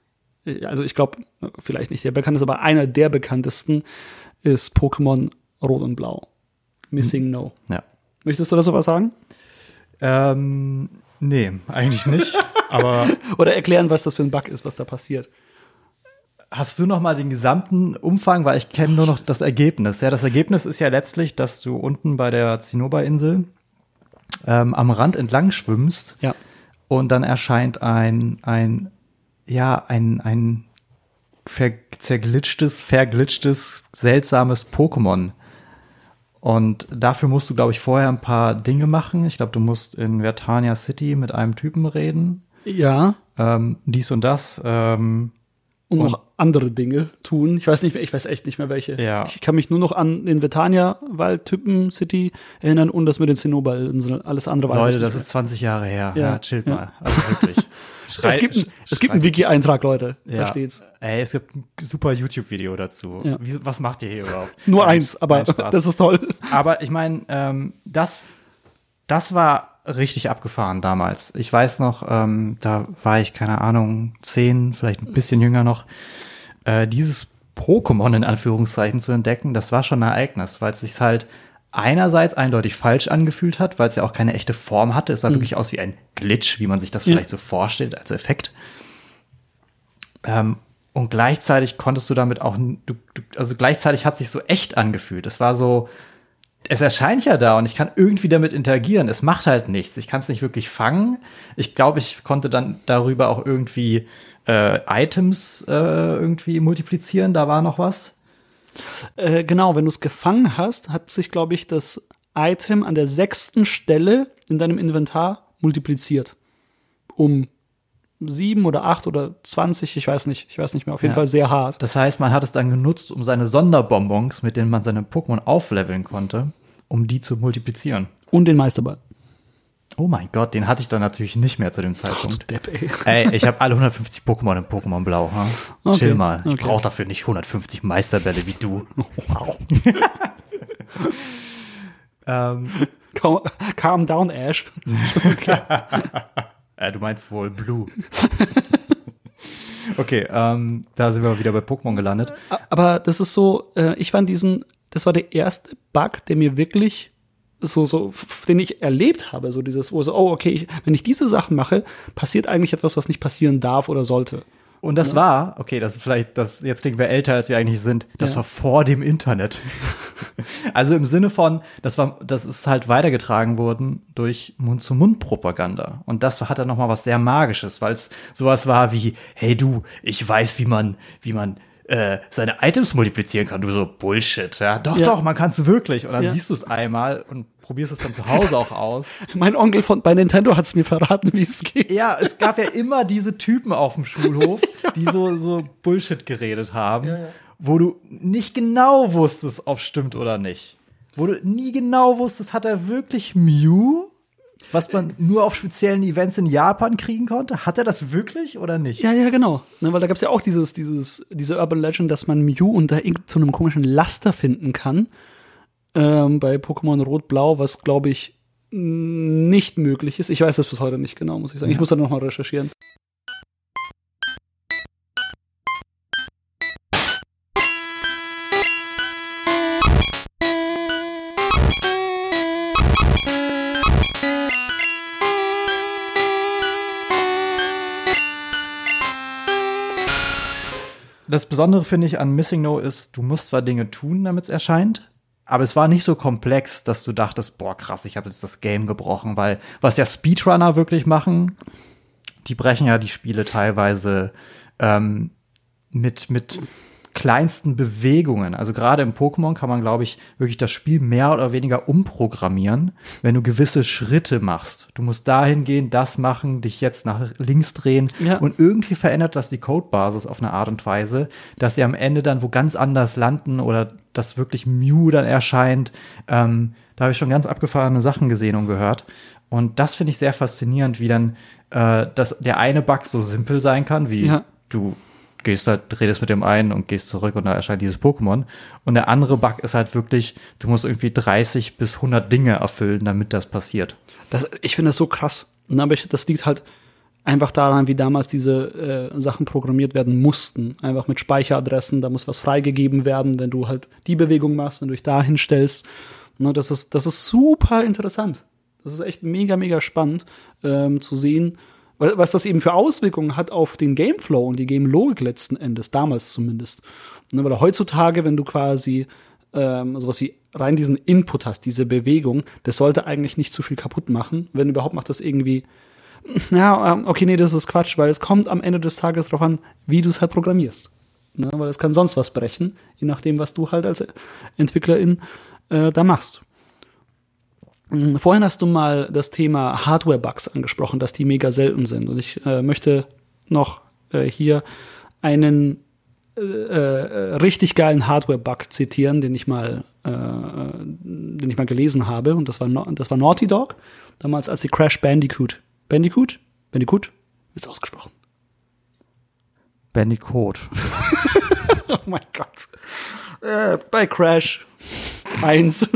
[SPEAKER 2] also ich glaube, vielleicht nicht der bekannteste, aber einer der bekanntesten ist Pokémon Rot und Blau. Missing No.
[SPEAKER 1] ja.
[SPEAKER 2] Möchtest du dazu was sagen?
[SPEAKER 1] Ähm, nee, eigentlich nicht. [LAUGHS] Aber
[SPEAKER 2] Oder erklären, was das für ein Bug ist, was da passiert?
[SPEAKER 1] hast du noch mal den gesamten Umfang, weil ich kenne nur noch das Ergebnis. Ja, das Ergebnis ist ja letztlich, dass du unten bei der Zinnoberinsel ähm, am Rand entlang schwimmst
[SPEAKER 2] Ja.
[SPEAKER 1] und dann erscheint ein, ein ja, ein, ein ver zerglitschtes, verglitschtes, seltsames Pokémon. Und dafür musst du, glaube ich, vorher ein paar Dinge machen. Ich glaube, du musst in Vertania City mit einem Typen reden.
[SPEAKER 2] Ja.
[SPEAKER 1] Ähm, dies und das. Ähm,
[SPEAKER 2] und, und noch andere Dinge tun. Ich weiß nicht mehr, ich weiß echt nicht mehr welche.
[SPEAKER 1] Ja.
[SPEAKER 2] Ich kann mich nur noch an den Vetania Waldtypen City erinnern und das mit den Zinnober-Inseln. Alles andere
[SPEAKER 1] weiß Leute, das ist 20 Jahre her. Ja, ja chillt ja. mal. Also wirklich.
[SPEAKER 2] Schrei, [LAUGHS] es gibt, ein, es gibt einen Wiki-Eintrag, Leute. Ja. Da steht's.
[SPEAKER 1] Ey, es gibt ein super YouTube-Video dazu. Ja. Wie, was macht ihr hier überhaupt?
[SPEAKER 2] Nur eins, aber [LAUGHS] das ist toll.
[SPEAKER 1] Aber ich meine, ähm, das, das war richtig abgefahren damals. Ich weiß noch, ähm, da war ich, keine Ahnung, zehn, vielleicht ein bisschen jünger noch. Äh, dieses Pokémon in Anführungszeichen zu entdecken, das war schon ein Ereignis, weil es sich halt einerseits eindeutig falsch angefühlt hat, weil es ja auch keine echte Form hatte. Es sah mhm. wirklich aus wie ein Glitch, wie man sich das vielleicht ja. so vorstellt als Effekt. Ähm, und gleichzeitig konntest du damit auch, du, du, also gleichzeitig hat sich so echt angefühlt. Es war so, es erscheint ja da und ich kann irgendwie damit interagieren. Es macht halt nichts. Ich kann es nicht wirklich fangen. Ich glaube, ich konnte dann darüber auch irgendwie äh, Items äh, irgendwie multiplizieren. Da war noch was.
[SPEAKER 2] Äh, genau, wenn du es gefangen hast, hat sich, glaube ich, das Item an der sechsten Stelle in deinem Inventar multipliziert. Um sieben oder acht oder zwanzig, ich weiß nicht, ich weiß nicht mehr, auf jeden ja. Fall sehr hart.
[SPEAKER 1] Das heißt, man hat es dann genutzt, um seine Sonderbonbons, mit denen man seine Pokémon aufleveln konnte, um die zu multiplizieren.
[SPEAKER 2] Und den Meisterball.
[SPEAKER 1] Oh mein Gott, den hatte ich dann natürlich nicht mehr zu dem Zeitpunkt. Depp, ey. ey, ich habe alle 150 Pokémon in Pokémon Blau. Huh? Okay, Chill mal. Ich okay. brauche dafür nicht 150 Meisterbälle wie du. [LAUGHS] Wow. [LAUGHS]
[SPEAKER 2] ähm. calm, calm down, Ash. [LAUGHS]
[SPEAKER 1] äh, du meinst wohl Blue. okay, ähm, da sind wir wieder bei Pokémon gelandet.
[SPEAKER 2] Aber das ist so, äh, ich fand diesen, das war der erste Bug, der mir wirklich so, so, den ich erlebt habe, so dieses, wo so, oh, okay, ich, wenn ich diese Sachen mache, passiert eigentlich etwas, was nicht passieren darf oder sollte.
[SPEAKER 1] Und das ja. war, okay, das ist vielleicht, das, jetzt klingen wir älter, als wir eigentlich sind. Das ja. war vor dem Internet. [LAUGHS] also im Sinne von, das war, das ist halt weitergetragen worden durch Mund-zu-Mund-Propaganda. Und das hat dann nochmal was sehr Magisches, weil es sowas war wie, hey du, ich weiß, wie man, wie man äh, seine Items multiplizieren kann. Du so, Bullshit, ja. Doch, ja. doch, man kann es wirklich. Und dann ja. siehst du es einmal und probierst es dann zu Hause auch aus. [LAUGHS]
[SPEAKER 2] mein Onkel von bei Nintendo hat es mir verraten, wie es geht.
[SPEAKER 1] Ja, es gab ja immer diese Typen auf dem Schulhof, [LAUGHS] ja. die so, so Bullshit geredet haben, wo du nicht genau wusstest, ob es stimmt oder nicht. Wo du nie genau wusstest, hat er wirklich Mew? Was man nur auf speziellen Events in Japan kriegen konnte? Hat er das wirklich oder nicht?
[SPEAKER 2] Ja, ja, genau. Ne, weil da gab es ja auch dieses, dieses, diese Urban Legend, dass man Mew unter so einem komischen Laster finden kann. Ähm, bei Pokémon Rot-Blau, was glaube ich nicht möglich ist. Ich weiß das bis heute nicht genau, muss ich sagen. Ja. Ich muss da noch mal recherchieren.
[SPEAKER 1] Das Besondere finde ich an Missing No ist, du musst zwar Dinge tun, damit es erscheint, aber es war nicht so komplex, dass du dachtest, boah, krass, ich habe jetzt das Game gebrochen, weil was ja Speedrunner wirklich machen, die brechen ja die Spiele teilweise ähm, mit, mit kleinsten Bewegungen. Also gerade im Pokémon kann man, glaube ich, wirklich das Spiel mehr oder weniger umprogrammieren, wenn du gewisse Schritte machst. Du musst dahin gehen, das machen, dich jetzt nach links drehen ja. und irgendwie verändert das die Codebasis auf eine Art und Weise, dass sie am Ende dann wo ganz anders landen oder dass wirklich Mew dann erscheint. Ähm, da habe ich schon ganz abgefahrene Sachen gesehen und gehört. Und das finde ich sehr faszinierend, wie dann äh, dass der eine Bug so simpel sein kann, wie ja. du gehst halt, redest mit dem einen und gehst zurück und da erscheint dieses Pokémon. Und der andere Bug ist halt wirklich, du musst irgendwie 30 bis 100 Dinge erfüllen, damit das passiert.
[SPEAKER 2] Das, ich finde das so krass. Aber ich, das liegt halt einfach daran, wie damals diese äh, Sachen programmiert werden mussten. Einfach mit Speicheradressen, da muss was freigegeben werden, wenn du halt die Bewegung machst, wenn du dich da hinstellst. Ne, das, ist, das ist super interessant. Das ist echt mega, mega spannend ähm, zu sehen, was das eben für Auswirkungen hat auf den Gameflow und die Game-Logik letzten Endes, damals zumindest. Ne, weil heutzutage, wenn du quasi ähm, sowas wie rein diesen Input hast, diese Bewegung, das sollte eigentlich nicht zu viel kaputt machen. Wenn überhaupt macht das irgendwie, [CLEARS THROAT] Ja, ähm, okay, nee, das ist Quatsch, weil es kommt am Ende des Tages darauf an, wie du es halt programmierst. Ne? Weil es kann sonst was brechen, je nachdem, was du halt als Entwicklerin äh, da machst. Hm, vorhin hast du mal das Thema Hardware-Bugs angesprochen, dass die mega selten sind. Und ich äh, möchte noch äh, hier einen äh, äh richtig geilen Hardware-Bug zitieren, den ich mal, äh, den ich mal gelesen habe. Und das war, das war Naughty Dog, damals als sie Crash Bandicoot. Bandicoot? Bandicoot? Ist ausgesprochen.
[SPEAKER 1] Bandicoot. [LAUGHS]
[SPEAKER 2] oh mein Gott. Äh, bei Crash 1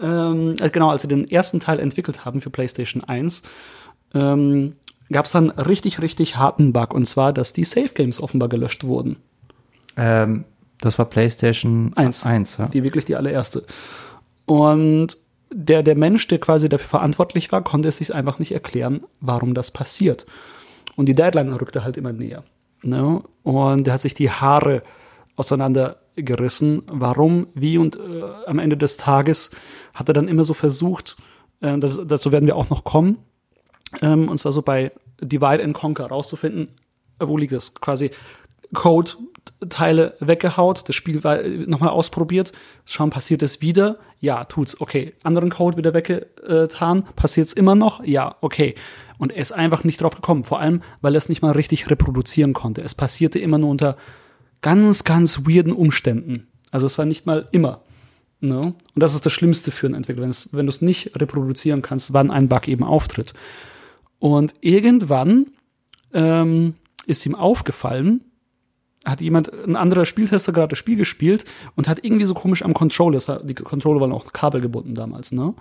[SPEAKER 2] ähm, äh, genau, als sie den ersten Teil entwickelt haben für PlayStation 1, ähm, gab es dann richtig, richtig harten Bug. Und zwar, dass die Safe Games offenbar gelöscht wurden.
[SPEAKER 1] Ähm, das war PlayStation 1. 1
[SPEAKER 2] ja? Die wirklich die allererste. Und der, der Mensch, der quasi dafür verantwortlich war, konnte es sich einfach nicht erklären, warum das passiert. Und die Deadline rückte halt immer näher. Ne? Und der hat sich die Haare auseinandergerissen. Warum, wie und äh, am Ende des Tages hat er dann immer so versucht, äh, das, dazu werden wir auch noch kommen, ähm, und zwar so bei Divide and Conquer rauszufinden, wo liegt es? Quasi Code-Teile weggehaut, das Spiel nochmal ausprobiert, schauen, passiert es wieder? Ja, tut's, okay. Anderen Code wieder weggetan, passiert's immer noch? Ja, okay. Und er ist einfach nicht drauf gekommen, vor allem, weil er es nicht mal richtig reproduzieren konnte. Es passierte immer nur unter ganz, ganz weirden Umständen. Also es war nicht mal immer. Ne? Und das ist das Schlimmste für einen Entwickler, wenn du es nicht reproduzieren kannst, wann ein Bug eben auftritt. Und irgendwann ähm, ist ihm aufgefallen, hat jemand, ein anderer Spieltester gerade das Spiel gespielt und hat irgendwie so komisch am Controller, war, die Controller waren auch kabelgebunden damals, ne?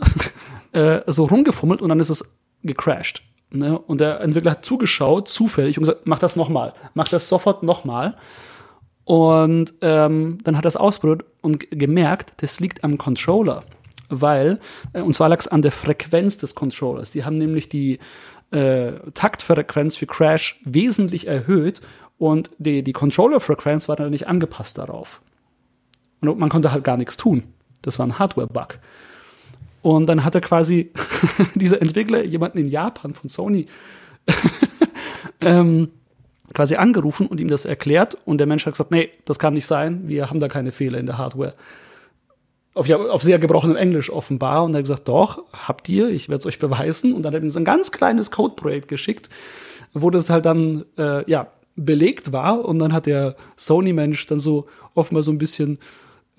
[SPEAKER 2] [LAUGHS] äh, so rumgefummelt und dann ist es gecrashed. Ne? Und der Entwickler hat zugeschaut, zufällig, und gesagt, mach das nochmal, mach das sofort nochmal. Und ähm, dann hat er es ausprobiert und gemerkt, das liegt am Controller. Weil, äh, und zwar lag es an der Frequenz des Controllers. Die haben nämlich die äh, Taktfrequenz für Crash wesentlich erhöht und die, die Controller-Frequenz war dann nicht angepasst darauf. Und man konnte halt gar nichts tun. Das war ein Hardware-Bug. Und dann hat er quasi [LAUGHS] dieser Entwickler, jemanden in Japan von Sony, [LAUGHS] ähm, quasi angerufen und ihm das erklärt. Und der Mensch hat gesagt, nee, das kann nicht sein, wir haben da keine Fehler in der Hardware. Auf, ja, auf sehr gebrochenem Englisch offenbar. Und er hat gesagt, doch, habt ihr, ich werde es euch beweisen. Und dann hat er ihm ein ganz kleines Codeprojekt geschickt, wo das halt dann, äh, ja, belegt war. Und dann hat der Sony-Mensch dann so offenbar so ein bisschen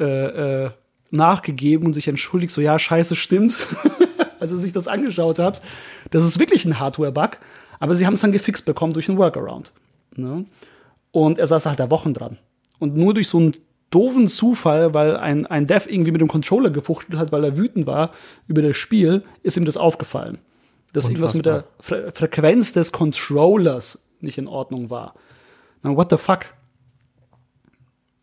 [SPEAKER 2] äh, äh, nachgegeben und sich entschuldigt, so ja, scheiße, stimmt, [LAUGHS] als er sich das angeschaut hat. Das ist wirklich ein Hardware-Bug, aber sie haben es dann gefixt bekommen durch einen Workaround. Ne? Und er saß halt da Wochen dran. Und nur durch so einen doofen Zufall, weil ein, ein Dev irgendwie mit dem Controller gefuchtelt hat, weil er wütend war über das Spiel, ist ihm das aufgefallen. Dass Unfassbar. irgendwas mit der Fre Frequenz des Controllers nicht in Ordnung war. Man, what the fuck?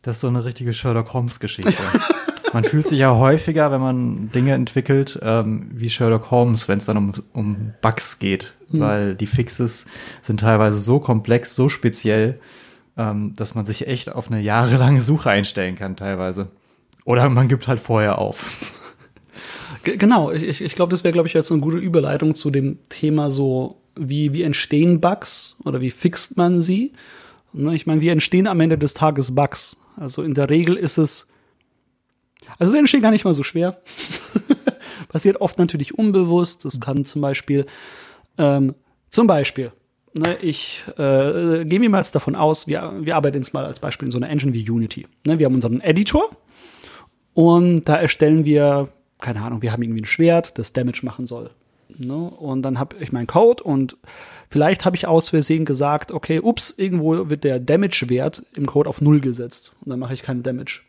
[SPEAKER 1] Das ist so eine richtige Sherlock Holmes-Geschichte. [LAUGHS] Man fühlt sich ja häufiger, wenn man Dinge entwickelt, ähm, wie Sherlock Holmes, wenn es dann um, um Bugs geht, mhm. weil die Fixes sind teilweise so komplex, so speziell, ähm, dass man sich echt auf eine jahrelange Suche einstellen kann, teilweise. Oder man gibt halt vorher auf.
[SPEAKER 2] Genau, ich, ich glaube, das wäre, glaube ich, jetzt eine gute Überleitung zu dem Thema so, wie, wie entstehen Bugs oder wie fixt man sie? Ne, ich meine, wie entstehen am Ende des Tages Bugs? Also in der Regel ist es also es entsteht gar nicht mal so schwer. [LAUGHS] Passiert oft natürlich unbewusst. Das kann zum Beispiel, ähm, zum Beispiel, ne, ich äh, gehe mir mal davon aus, wir, wir arbeiten jetzt mal als Beispiel in so einer Engine wie Unity. Ne, wir haben unseren Editor und da erstellen wir, keine Ahnung, wir haben irgendwie ein Schwert, das Damage machen soll. Ne? Und dann habe ich meinen Code und vielleicht habe ich aus Versehen gesagt, okay, ups, irgendwo wird der Damage-Wert im Code auf Null gesetzt und dann mache ich keinen Damage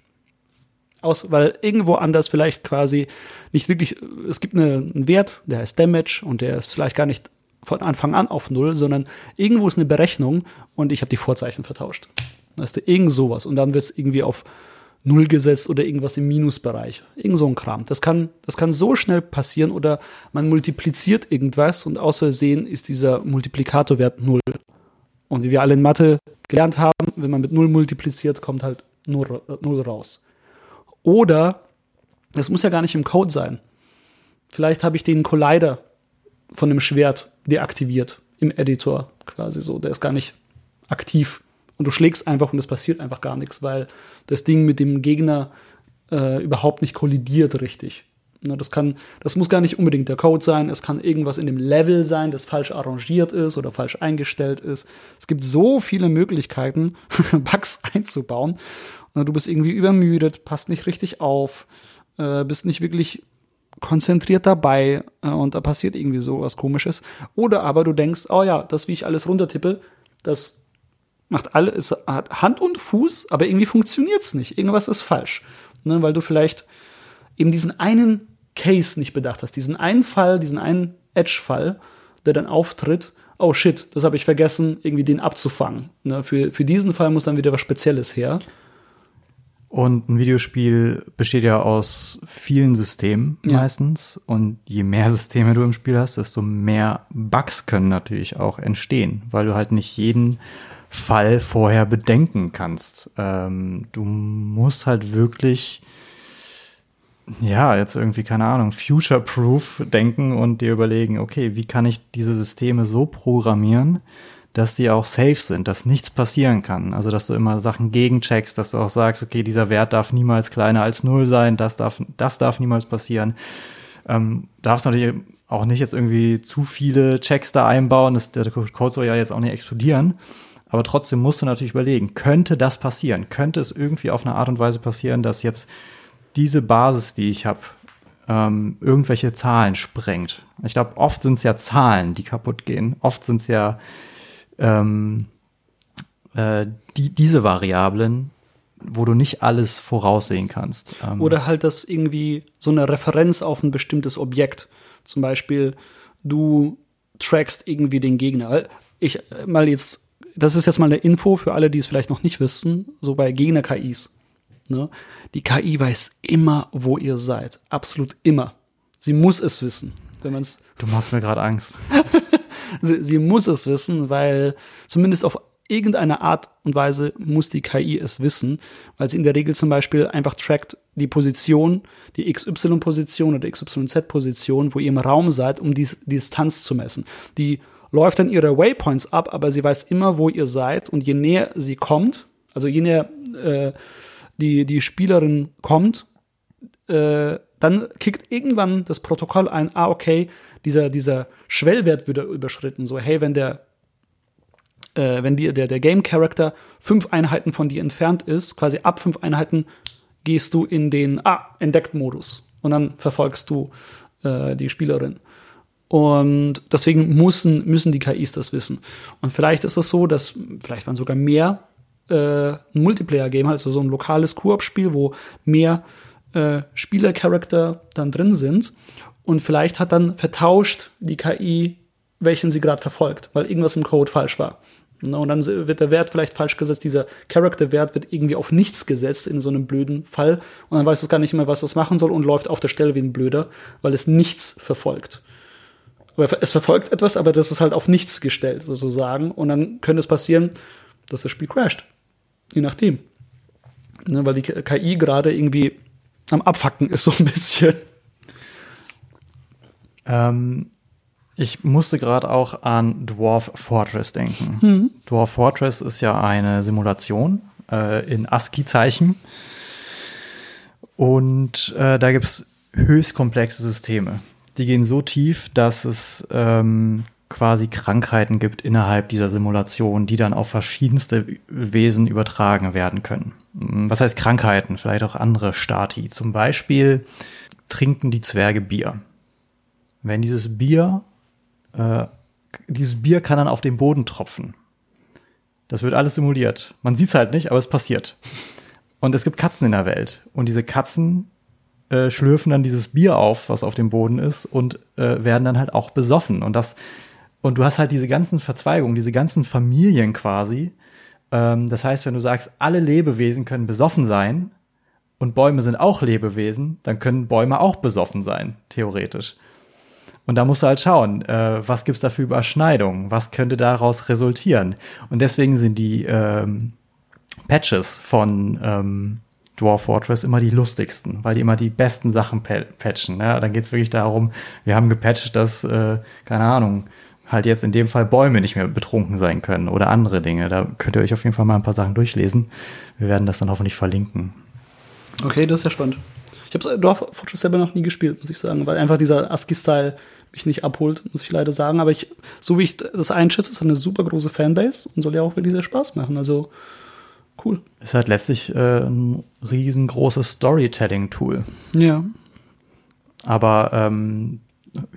[SPEAKER 2] aus, weil irgendwo anders vielleicht quasi nicht wirklich, es gibt eine, einen Wert, der heißt Damage und der ist vielleicht gar nicht von Anfang an auf Null, sondern irgendwo ist eine Berechnung und ich habe die Vorzeichen vertauscht. Weißt du, irgend sowas und dann wird es irgendwie auf Null gesetzt oder irgendwas im Minusbereich. Irgend so ein Kram. Das kann, das kann so schnell passieren oder man multipliziert irgendwas und aus Versehen ist dieser Multiplikatorwert Null. Und wie wir alle in Mathe gelernt haben, wenn man mit Null multipliziert, kommt halt Null, Null raus. Oder, das muss ja gar nicht im Code sein. Vielleicht habe ich den Collider von dem Schwert deaktiviert im Editor quasi so. Der ist gar nicht aktiv. Und du schlägst einfach und es passiert einfach gar nichts, weil das Ding mit dem Gegner äh, überhaupt nicht kollidiert richtig. Ne, das kann, das muss gar nicht unbedingt der Code sein. Es kann irgendwas in dem Level sein, das falsch arrangiert ist oder falsch eingestellt ist. Es gibt so viele Möglichkeiten, [LAUGHS] Bugs einzubauen. Ne, du bist irgendwie übermüdet, passt nicht richtig auf, äh, bist nicht wirklich konzentriert dabei äh, und da passiert irgendwie so was Komisches. Oder aber du denkst, oh ja, das, wie ich alles runtertippe, das macht alles, hat Hand und Fuß, aber irgendwie funktioniert es nicht. Irgendwas ist falsch. Ne, weil du vielleicht eben diesen einen Case nicht bedacht hast, diesen einen Fall, diesen einen Edge-Fall, der dann auftritt, oh shit, das habe ich vergessen, irgendwie den abzufangen. Ne, für, für diesen Fall muss dann wieder was Spezielles her.
[SPEAKER 1] Und ein Videospiel besteht ja aus vielen Systemen ja. meistens. Und je mehr Systeme du im Spiel hast, desto mehr Bugs können natürlich auch entstehen, weil du halt nicht jeden Fall vorher bedenken kannst. Ähm, du musst halt wirklich ja, jetzt irgendwie, keine Ahnung, future-proof denken und dir überlegen, okay, wie kann ich diese Systeme so programmieren, dass die auch safe sind, dass nichts passieren kann. Also, dass du immer Sachen gegencheckst, dass du auch sagst, okay, dieser Wert darf niemals kleiner als null sein, das darf, das darf niemals passieren. Ähm, darfst natürlich auch nicht jetzt irgendwie zu viele Checks da einbauen, das, der Code soll ja jetzt auch nicht explodieren. Aber trotzdem musst du natürlich überlegen, könnte das passieren? Könnte es irgendwie auf eine Art und Weise passieren, dass jetzt diese Basis, die ich habe, ähm, irgendwelche Zahlen sprengt. Ich glaube, oft sind es ja Zahlen, die kaputt gehen. Oft sind es ja ähm, äh, die, diese Variablen, wo du nicht alles voraussehen kannst.
[SPEAKER 2] Ähm Oder halt das irgendwie so eine Referenz auf ein bestimmtes Objekt. Zum Beispiel, du trackst irgendwie den Gegner. Ich äh, mal jetzt, das ist jetzt mal eine Info für alle, die es vielleicht noch nicht wissen, so bei Gegner-KIs. Ne? Die KI weiß immer, wo ihr seid. Absolut immer. Sie muss es wissen. Wenn man's
[SPEAKER 1] du machst mir gerade Angst. [LAUGHS]
[SPEAKER 2] sie, sie muss es wissen, weil zumindest auf irgendeine Art und Weise muss die KI es wissen, weil sie in der Regel zum Beispiel einfach trackt die Position, die XY-Position oder XYZ-Position, wo ihr im Raum seid, um die, die Distanz zu messen. Die läuft dann ihre Waypoints ab, aber sie weiß immer, wo ihr seid und je näher sie kommt, also je näher äh, die, die Spielerin kommt, äh, dann kickt irgendwann das Protokoll ein, ah, okay, dieser, dieser Schwellwert wird überschritten. So, hey, wenn der, äh, wenn die, der, der Game Character fünf Einheiten von dir entfernt ist, quasi ab fünf Einheiten gehst du in den ah, Entdeckt-Modus und dann verfolgst du äh, die Spielerin. Und deswegen müssen, müssen die KIs das wissen. Und vielleicht ist es so, dass vielleicht waren sogar mehr äh, ein Multiplayer-Game, also so ein lokales Koop-Spiel, wo mehr äh, Spieler-Charakter dann drin sind. Und vielleicht hat dann vertauscht die KI, welchen sie gerade verfolgt, weil irgendwas im Code falsch war. Und dann wird der Wert vielleicht falsch gesetzt. Dieser Character-Wert wird irgendwie auf nichts gesetzt in so einem blöden Fall. Und dann weiß es gar nicht mehr, was es machen soll und läuft auf der Stelle wie ein Blöder, weil es nichts verfolgt. Aber es verfolgt etwas, aber das ist halt auf nichts gestellt, sozusagen. Und dann könnte es passieren, dass das Spiel crasht. Je nachdem. Ne, weil die KI gerade irgendwie am Abfacken ist, so ein bisschen.
[SPEAKER 1] Ähm, ich musste gerade auch an Dwarf Fortress denken. Mhm. Dwarf Fortress ist ja eine Simulation äh, in ASCII-Zeichen. Und äh, da gibt es höchst komplexe Systeme. Die gehen so tief, dass es ähm, quasi Krankheiten gibt innerhalb dieser Simulation, die dann auf verschiedenste Wesen übertragen werden können. Was heißt Krankheiten? Vielleicht auch andere Stati. Zum Beispiel trinken die Zwerge Bier. Wenn dieses Bier, äh, dieses Bier kann dann auf den Boden tropfen. Das wird alles simuliert. Man sieht es halt nicht, aber es passiert. Und es gibt Katzen in der Welt. Und diese Katzen äh, schlürfen dann dieses Bier auf, was auf dem Boden ist, und äh, werden dann halt auch besoffen. Und das und du hast halt diese ganzen Verzweigungen, diese ganzen Familien quasi. Ähm, das heißt, wenn du sagst, alle Lebewesen können besoffen sein und Bäume sind auch Lebewesen, dann können Bäume auch besoffen sein, theoretisch. Und da musst du halt schauen, äh, was gibt's da für Überschneidungen, was könnte daraus resultieren. Und deswegen sind die ähm, Patches von ähm, Dwarf Fortress immer die lustigsten, weil die immer die besten Sachen patchen. Ja, dann geht's wirklich darum, wir haben gepatcht, dass, äh, keine Ahnung, halt jetzt in dem Fall Bäume nicht mehr betrunken sein können oder andere Dinge. Da könnt ihr euch auf jeden Fall mal ein paar Sachen durchlesen. Wir werden das dann hoffentlich verlinken.
[SPEAKER 2] Okay, das ist ja spannend. Ich habe Dwarf Fortress selber noch nie gespielt, muss ich sagen, weil einfach dieser ASCII-Style mich nicht abholt, muss ich leider sagen. Aber ich, so wie ich das einschätze, ist eine super große Fanbase und soll ja auch wirklich sehr Spaß machen. Also cool.
[SPEAKER 1] Ist halt letztlich äh, ein riesengroßes Storytelling-Tool.
[SPEAKER 2] Ja.
[SPEAKER 1] Aber ähm,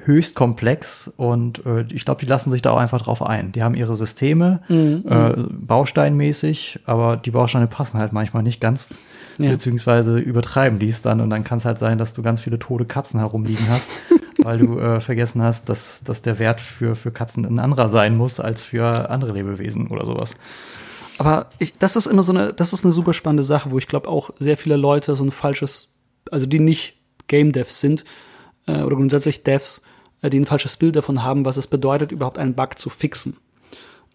[SPEAKER 1] höchst komplex und äh, ich glaube, die lassen sich da auch einfach drauf ein. Die haben ihre Systeme,
[SPEAKER 2] Mhm.
[SPEAKER 1] äh, bausteinmäßig, aber die Bausteine passen halt manchmal nicht ganz,
[SPEAKER 2] Ja.
[SPEAKER 1] beziehungsweise übertreiben die es dann und dann kann es halt sein, dass du ganz viele tote Katzen herumliegen hast, [LAUGHS] weil du äh, vergessen hast, dass, dass der Wert für, für Katzen ein anderer sein muss als für andere Lebewesen oder sowas.
[SPEAKER 2] Aber ich, das ist immer so eine, das ist eine super spannende Sache, wo ich glaube auch sehr viele Leute so ein falsches, also die nicht Game Devs sind äh, oder grundsätzlich Devs, äh, die ein falsches Bild davon haben, was es bedeutet, überhaupt einen Bug zu fixen.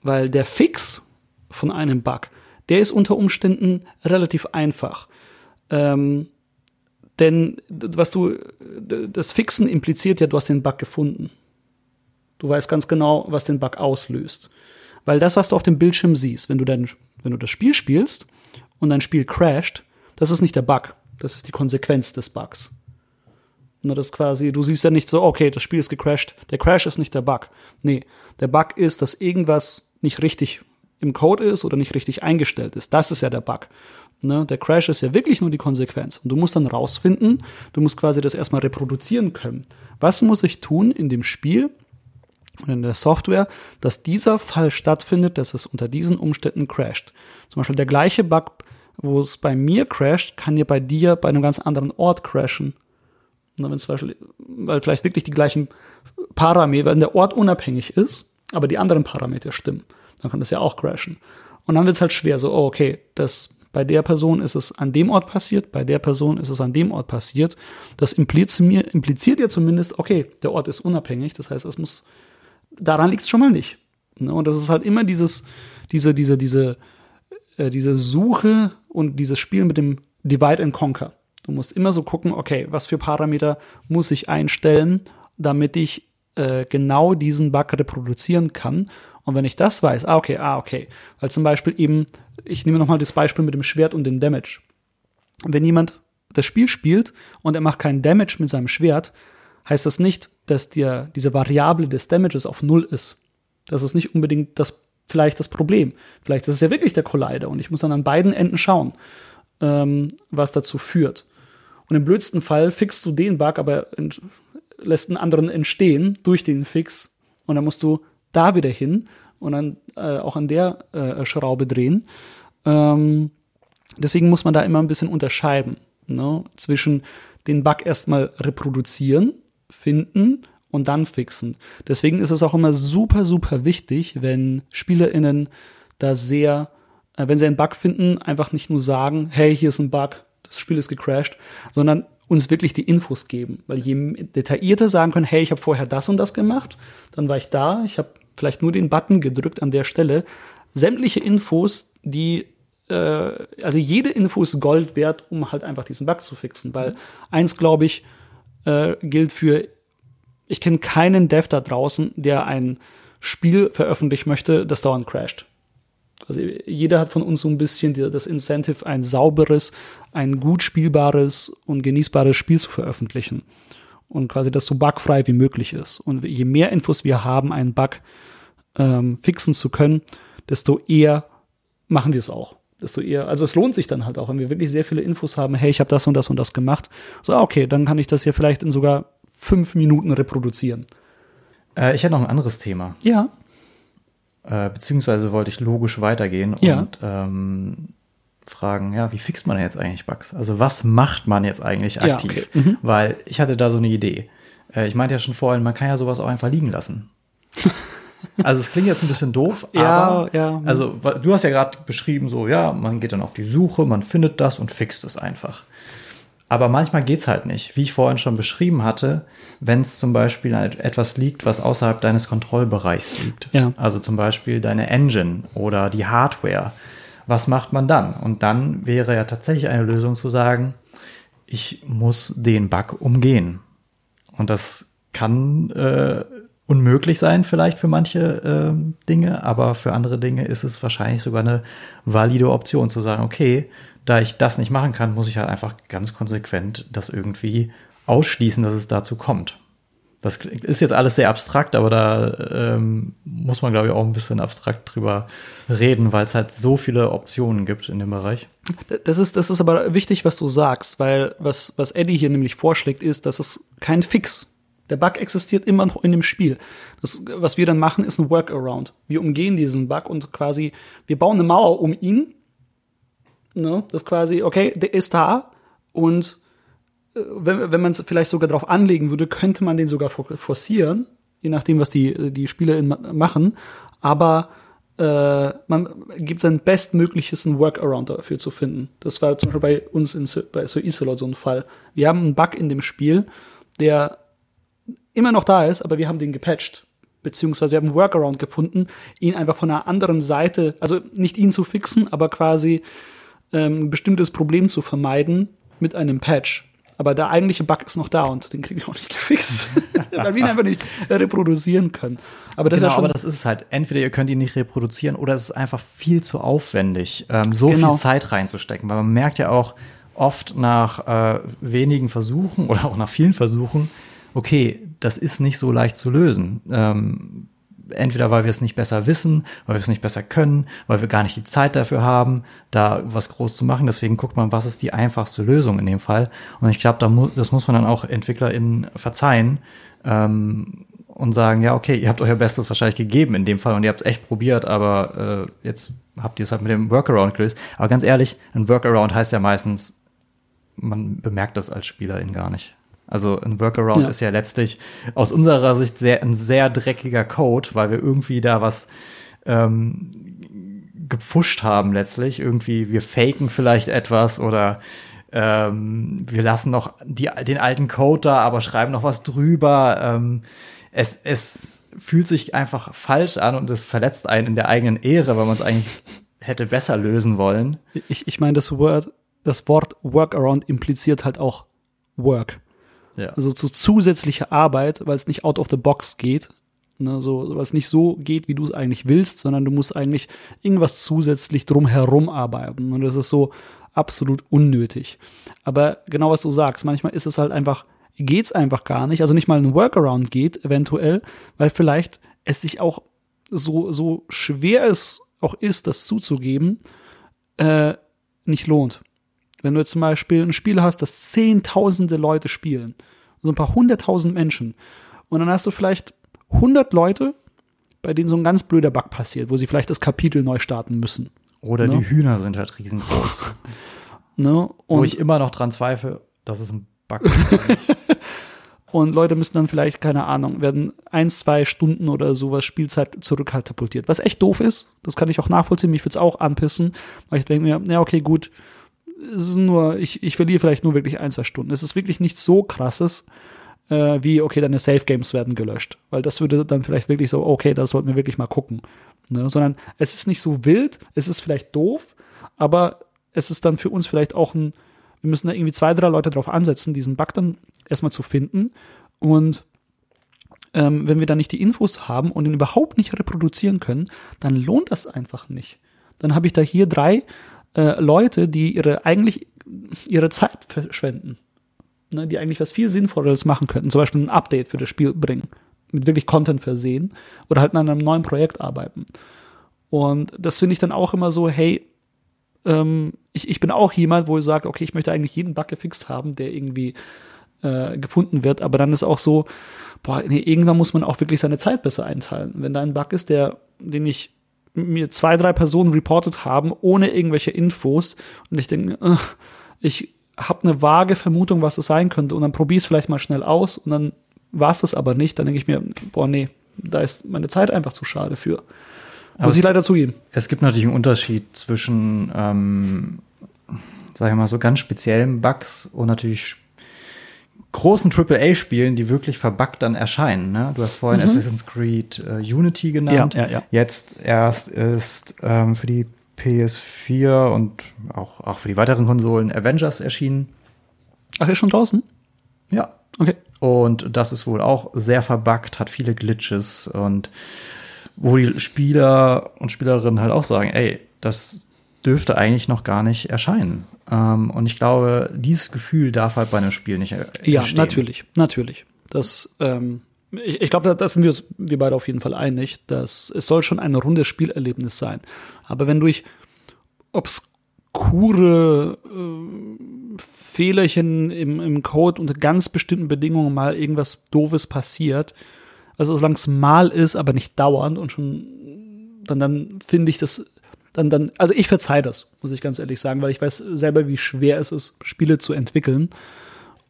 [SPEAKER 2] Weil der Fix von einem Bug, der ist unter Umständen relativ einfach. Ähm, denn was du, das Fixen impliziert ja, du hast den Bug gefunden. Du weißt ganz genau, was den Bug auslöst. Weil das, was du auf dem Bildschirm siehst, wenn du dann, wenn du das Spiel spielst und dein Spiel crasht, das ist nicht der Bug. Das ist die Konsequenz des Bugs. Na, das quasi, du siehst ja nicht so, okay, das Spiel ist gecrashed. Der Crash ist nicht der Bug. Nee, der Bug ist, dass irgendwas nicht richtig im Code ist oder nicht richtig eingestellt ist. Das ist ja der Bug. Ne? Der Crash ist ja wirklich nur die Konsequenz. Und du musst dann rausfinden, du musst quasi das erstmal reproduzieren können. Was muss ich tun in dem Spiel, und in der Software, dass dieser Fall stattfindet, dass es unter diesen Umständen crasht. Zum Beispiel der gleiche Bug, wo es bei mir crasht, kann ja bei dir bei einem ganz anderen Ort crashen. Und wenn zum Beispiel, weil vielleicht wirklich die gleichen Parameter, wenn der Ort unabhängig ist, aber die anderen Parameter stimmen, dann kann das ja auch crashen. Und dann wird es halt schwer, so, oh, okay, das bei der Person ist es an dem Ort passiert, bei der Person ist es an dem Ort passiert. Das impliziert, ja zumindest, okay, der Ort ist unabhängig, das heißt, es muss daran liegt es schon mal nicht. Ne? Und das ist halt immer dieses, diese, diese, diese, äh, diese Suche und dieses Spiel mit dem Divide and Conquer. Du musst immer so gucken, okay, was für Parameter muss ich einstellen, damit ich äh, genau diesen Bug reproduzieren kann. Und wenn ich das weiß, ah, okay, ah, okay. Weil zum Beispiel eben, ich nehme nochmal das Beispiel mit dem Schwert und dem Damage. Wenn jemand das Spiel spielt und er macht keinen Damage mit seinem Schwert, heißt das nicht, dass dir diese Variable des Damages auf Null ist. Das ist nicht unbedingt das, vielleicht das Problem. Vielleicht ist es ja wirklich der Collider und ich muss dann an beiden Enden schauen, ähm, was dazu führt. Und im blödsten Fall fixst du den Bug, aber lässt einen anderen entstehen durch den Fix und dann musst du da wieder hin und dann äh, auch an der äh, Schraube drehen. Ähm, deswegen muss man da immer ein bisschen unterscheiden ne, zwischen den Bug erstmal reproduzieren, finden und dann fixen. Deswegen ist es auch immer super, super wichtig, wenn SpielerInnen da sehr, äh, wenn sie einen Bug finden, einfach nicht nur sagen, hey, hier ist ein Bug, das Spiel ist gecrashed, sondern uns wirklich die Infos geben. Weil je detaillierter sagen können, hey, ich habe vorher das und das gemacht, dann war ich da, ich habe vielleicht nur den Button gedrückt an der Stelle. Sämtliche Infos, die äh, also jede Info ist Gold wert, um halt einfach diesen Bug zu fixen. Weil eins, glaube ich, äh, gilt für, ich kenne keinen Dev da draußen, der ein Spiel veröffentlichen möchte, das dauernd crasht. Also jeder hat von uns so ein bisschen die, das Incentive, ein sauberes, ein gut spielbares und genießbares Spiel zu veröffentlichen. Und quasi das so bugfrei wie möglich ist. Und je mehr Infos wir haben, einen Bug ähm, fixen zu können, desto eher machen wir es auch. Desto eher, also es lohnt sich dann halt auch, wenn wir wirklich sehr viele Infos haben, hey, ich habe das und das und das gemacht. So, ah, okay, dann kann ich das hier vielleicht in sogar fünf Minuten reproduzieren.
[SPEAKER 1] Äh, ich hätte noch ein anderes Thema.
[SPEAKER 2] Ja.
[SPEAKER 1] Äh, beziehungsweise wollte ich logisch weitergehen
[SPEAKER 2] Ja.
[SPEAKER 1] und ähm, fragen, ja, wie fixt man jetzt eigentlich Bugs? Also was macht man jetzt eigentlich
[SPEAKER 2] Ja,
[SPEAKER 1] aktiv?
[SPEAKER 2] okay. Mhm.
[SPEAKER 1] Weil ich hatte da so eine Idee. Äh, ich meinte ja schon vorhin, man kann ja sowas auch einfach liegen lassen. [LAUGHS] also es klingt jetzt ein bisschen doof,
[SPEAKER 2] Ja,
[SPEAKER 1] aber
[SPEAKER 2] ja.
[SPEAKER 1] also wa- du hast ja gerade beschrieben, so ja, man geht dann auf die Suche, man findet das und fixt es einfach. Aber manchmal geht's halt nicht, wie ich vorhin schon beschrieben hatte, wenn es zum Beispiel an etwas liegt, was außerhalb deines Kontrollbereichs liegt.
[SPEAKER 2] Ja.
[SPEAKER 1] Also zum Beispiel deine Engine oder die Hardware was macht man dann? Und dann wäre ja tatsächlich eine Lösung zu sagen, ich muss den Bug umgehen. Und das kann äh, unmöglich sein vielleicht für manche äh, Dinge, aber für andere Dinge ist es wahrscheinlich sogar eine valide Option zu sagen, okay, da ich das nicht machen kann, muss ich halt einfach ganz konsequent das irgendwie ausschließen, dass es dazu kommt. Das ist jetzt alles sehr abstrakt, aber da ähm, muss man, glaube ich, auch ein bisschen abstrakt drüber reden, weil es halt so viele Optionen gibt in dem Bereich.
[SPEAKER 2] Das ist, das ist aber wichtig, was du sagst, weil was, was Eddie hier nämlich vorschlägt, ist, dass es kein Fix. Der Bug existiert immer noch in dem Spiel. Das, was wir dann machen, ist ein Workaround. Wir umgehen diesen Bug und quasi, wir bauen eine Mauer um ihn. Ne? Das quasi, okay, der ist da und wenn, wenn man es vielleicht sogar darauf anlegen würde, könnte man den sogar forcieren, je nachdem, was die, die Spieler machen. Aber äh, man gibt sein bestmögliches Workaround dafür zu finden. Das war zum Beispiel bei uns in, bei Sir Isolot so ein Fall. Wir haben einen Bug in dem Spiel, der immer noch da ist, aber wir haben den gepatcht. Beziehungsweise wir haben einen Workaround gefunden, ihn einfach von einer anderen Seite, also nicht ihn zu fixen, aber quasi ähm, ein bestimmtes Problem zu vermeiden mit einem Patch. Aber der eigentliche Bug ist noch da und den kriege ich auch nicht gefixt, [LAUGHS] weil wir ihn einfach nicht reproduzieren können.
[SPEAKER 1] Aber das, genau, ja aber das ist es halt. Entweder ihr könnt ihn nicht reproduzieren oder es ist einfach viel zu aufwendig, ähm, so genau. viel Zeit reinzustecken. Weil man merkt ja auch oft nach äh, wenigen Versuchen [LAUGHS] oder auch nach vielen Versuchen, okay, das ist nicht so leicht zu lösen. Ähm, entweder weil wir es nicht besser wissen, weil wir es nicht besser können, weil wir gar nicht die Zeit dafür haben, da was groß zu machen. Deswegen guckt man, was ist die einfachste Lösung in dem Fall. Und ich glaube, da mu das muss man dann auch EntwicklerInnen verzeihen ähm, und sagen, ja, okay, ihr habt euer Bestes wahrscheinlich gegeben in dem Fall und ihr habt es echt probiert, aber äh, jetzt habt ihr es halt mit dem Workaround gelöst. Aber ganz ehrlich, ein Workaround heißt ja meistens, man bemerkt das als Spielerin gar nicht. Also ein Workaround ja. ist ja letztlich aus unserer Sicht sehr, ein sehr dreckiger Code, weil wir irgendwie da was ähm, gepfuscht haben letztlich. Irgendwie, wir faken vielleicht etwas oder ähm, wir lassen noch die, den alten Code da, aber schreiben noch was drüber. Ähm, es, es fühlt sich einfach falsch an und es verletzt einen in der eigenen Ehre, weil man es eigentlich hätte besser lösen wollen.
[SPEAKER 2] Ich, ich meine, das Wort, das Wort Workaround impliziert halt auch Work. Ja. Also zu zusätzlicher Arbeit, weil es nicht out of the box geht. Ne, so, weil es nicht so geht, wie du es eigentlich willst, sondern du musst eigentlich irgendwas zusätzlich drumherum arbeiten. Und das ist so absolut unnötig. Aber genau was du sagst, manchmal ist es halt einfach, geht's einfach gar nicht. Also nicht mal ein Workaround geht, eventuell, weil vielleicht es sich auch so, so schwer es auch ist, das zuzugeben, äh, nicht lohnt. Wenn du jetzt zum Beispiel ein Spiel hast, das zehntausende Leute spielen, so ein paar hunderttausend Menschen, und dann hast du vielleicht hundert Leute, bei denen so ein ganz blöder Bug passiert, wo sie vielleicht das Kapitel neu starten müssen.
[SPEAKER 1] Oder ne? die Hühner sind halt riesengroß. [LAUGHS] ne? wo ich immer noch dran zweifle, dass es ein Bug ist. [LAUGHS]
[SPEAKER 2] und Leute müssen dann vielleicht, keine Ahnung, werden ein, zwei Stunden oder sowas Spielzeit zurückkatapultiert. Was echt doof ist, das kann ich auch nachvollziehen, mich würde es auch anpissen, weil ich denke mir, ja, okay, gut, es ist nur, ich, ich verliere vielleicht nur wirklich ein, zwei Stunden. Es ist wirklich nichts so krasses, äh, wie, okay, deine Safe Games werden gelöscht. Weil das würde dann vielleicht wirklich so, okay, das sollten wir wirklich mal gucken. Ne? Sondern es ist nicht so wild, es ist vielleicht doof, aber es ist dann für uns vielleicht auch ein, wir müssen da irgendwie zwei, drei Leute drauf ansetzen, diesen Bug dann erstmal zu finden. Und ähm, wenn wir dann nicht die Infos haben und ihn überhaupt nicht reproduzieren können, dann lohnt das einfach nicht. Dann habe ich da hier drei äh, Leute, die ihre eigentlich ihre Zeit verschwenden, ne, die eigentlich was viel Sinnvolleres machen könnten, zum Beispiel ein Update für das Spiel bringen, mit wirklich Content versehen oder halt an einem neuen Projekt arbeiten. Und das finde ich dann auch immer so, hey, ähm, ich, ich bin auch jemand, wo ich sage, okay, ich möchte eigentlich jeden Bug gefixt haben, der irgendwie äh, gefunden wird, aber dann ist auch so, boah, nee, irgendwann muss man auch wirklich seine Zeit besser einteilen. Wenn da ein Bug ist, der, den ich mir zwei, drei Personen reportet haben, ohne irgendwelche Infos. Und ich denke, äh, ich habe eine vage Vermutung, was es sein könnte. Und dann probiere es vielleicht mal schnell aus und dann war es das aber nicht. Dann denke ich mir, boah, nee, da ist meine Zeit einfach zu schade für. Aber Muss ich leider zugeben.
[SPEAKER 1] Es gibt natürlich einen Unterschied zwischen, ähm, sag ich mal, so ganz speziellen Bugs und natürlich großen AAA-Spielen, die wirklich verbuggt dann erscheinen. Ne? Du hast vorhin mhm. Assassin's Creed äh, Unity genannt. Ja, ja, ja. Jetzt erst ist ähm, für die PS4 und auch, auch für die weiteren Konsolen Avengers erschienen.
[SPEAKER 2] Ach, ist schon draußen?
[SPEAKER 1] Ja.
[SPEAKER 2] Okay.
[SPEAKER 1] Und das ist wohl auch sehr verbuggt, hat viele Glitches und wo die Spieler und Spielerinnen halt auch sagen, ey, das dürfte eigentlich noch gar nicht erscheinen. Ähm, und ich glaube, dieses Gefühl darf halt bei einem Spiel nicht äh,
[SPEAKER 2] Ja,
[SPEAKER 1] entstehen.
[SPEAKER 2] natürlich, natürlich. Das, ähm, ich, ich glaube, da, da sind wir, uns- wir beide auf jeden Fall einig, dass es soll schon ein rundes Spielerlebnis sein. Aber wenn durch obskure äh, Fehlerchen im, im Code unter ganz bestimmten Bedingungen mal irgendwas Doofes passiert, also solange es mal ist, aber nicht dauernd und schon, dann, dann finde ich das, dann, dann, also ich verzeih das, muss ich ganz ehrlich sagen, weil ich weiß selber, wie schwer es ist, Spiele zu entwickeln.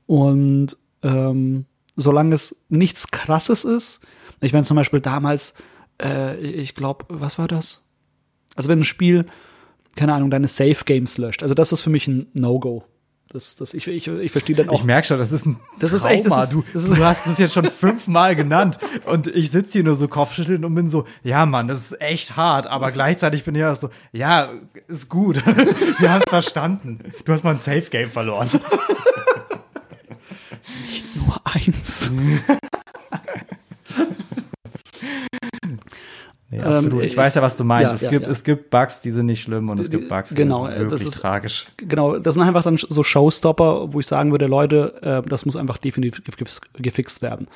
[SPEAKER 2] Und ähm, solange es nichts Krasses ist, ich meine zum Beispiel damals, äh, ich glaube, was war das? Also wenn ein Spiel, keine Ahnung, deine Safe Games löscht, also das ist für mich ein No-Go. Das, das, ich, ich, ich verstehe dann auch.
[SPEAKER 1] Ich merke schon, das ist ein
[SPEAKER 2] Das ist echt- das ist-
[SPEAKER 1] du,
[SPEAKER 2] das ist-
[SPEAKER 1] du hast es jetzt schon fünfmal genannt und ich sitze hier nur so Kopfschütteln und bin so, ja Mann, das ist echt hart, aber gleichzeitig bin ich auch so, ja, ist gut. [LAUGHS] Wir haben verstanden. Du hast mal ein Safe Game verloren.
[SPEAKER 2] nur eins. [LAUGHS]
[SPEAKER 1] Nee, absolut.
[SPEAKER 2] Ähm,
[SPEAKER 1] ich weiß ja, was du meinst.
[SPEAKER 2] ja,
[SPEAKER 1] es,
[SPEAKER 2] ja,
[SPEAKER 1] gibt,
[SPEAKER 2] ja.
[SPEAKER 1] es gibt Bugs, die sind nicht schlimm und es gibt Bugs, die
[SPEAKER 2] Genau,
[SPEAKER 1] sind
[SPEAKER 2] äh,
[SPEAKER 1] wirklich
[SPEAKER 2] ist-
[SPEAKER 1] tragisch.
[SPEAKER 2] Genau, das sind einfach dann so Showstopper, wo ich sagen würde, Leute, äh, das muss einfach definitiv gef- gefixt werden.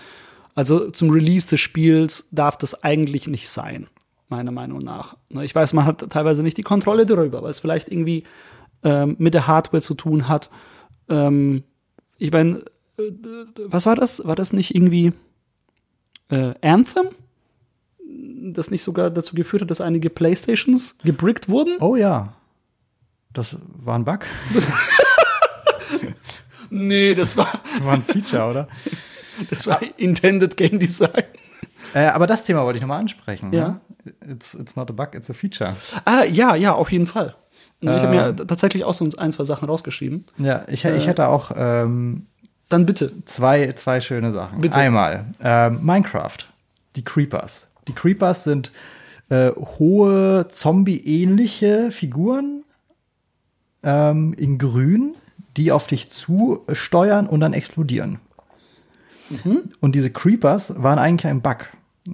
[SPEAKER 2] Also zum Release des Spiels darf das eigentlich nicht sein, meiner Meinung nach. Ne, Ich weiß, man hat teilweise nicht die Kontrolle darüber, weil es vielleicht irgendwie ähm, mit der Hardware zu tun hat. Ähm, ich meine, äh, was war das? War das nicht irgendwie äh, Anthem? Das nicht sogar dazu geführt hat, dass einige Playstations gebrickt wurden?
[SPEAKER 1] Oh ja. Das war ein Bug. [LAUGHS]
[SPEAKER 2] Nee, das war
[SPEAKER 1] War ein Feature, oder?
[SPEAKER 2] Das war Intended Game Design.
[SPEAKER 1] Äh, aber das Thema wollte ich nochmal ansprechen.
[SPEAKER 2] Ja.
[SPEAKER 1] Ne? It's, it's not a bug, it's a feature.
[SPEAKER 2] Ah, ja, ja, auf jeden Fall. Ich habe mir
[SPEAKER 1] Ähm.
[SPEAKER 2] tatsächlich auch so ein, zwei Sachen rausgeschrieben.
[SPEAKER 1] Ja, ich, ich hätte auch ähm,
[SPEAKER 2] Dann bitte.
[SPEAKER 1] zwei, zwei schöne Sachen.
[SPEAKER 2] Bitte.
[SPEAKER 1] Einmal ähm, Minecraft, die Creepers. Die Creepers sind äh, hohe Zombie-ähnliche Figuren ähm, in Grün, die auf dich zusteuern und dann explodieren. Und diese Creepers waren eigentlich ein Bug.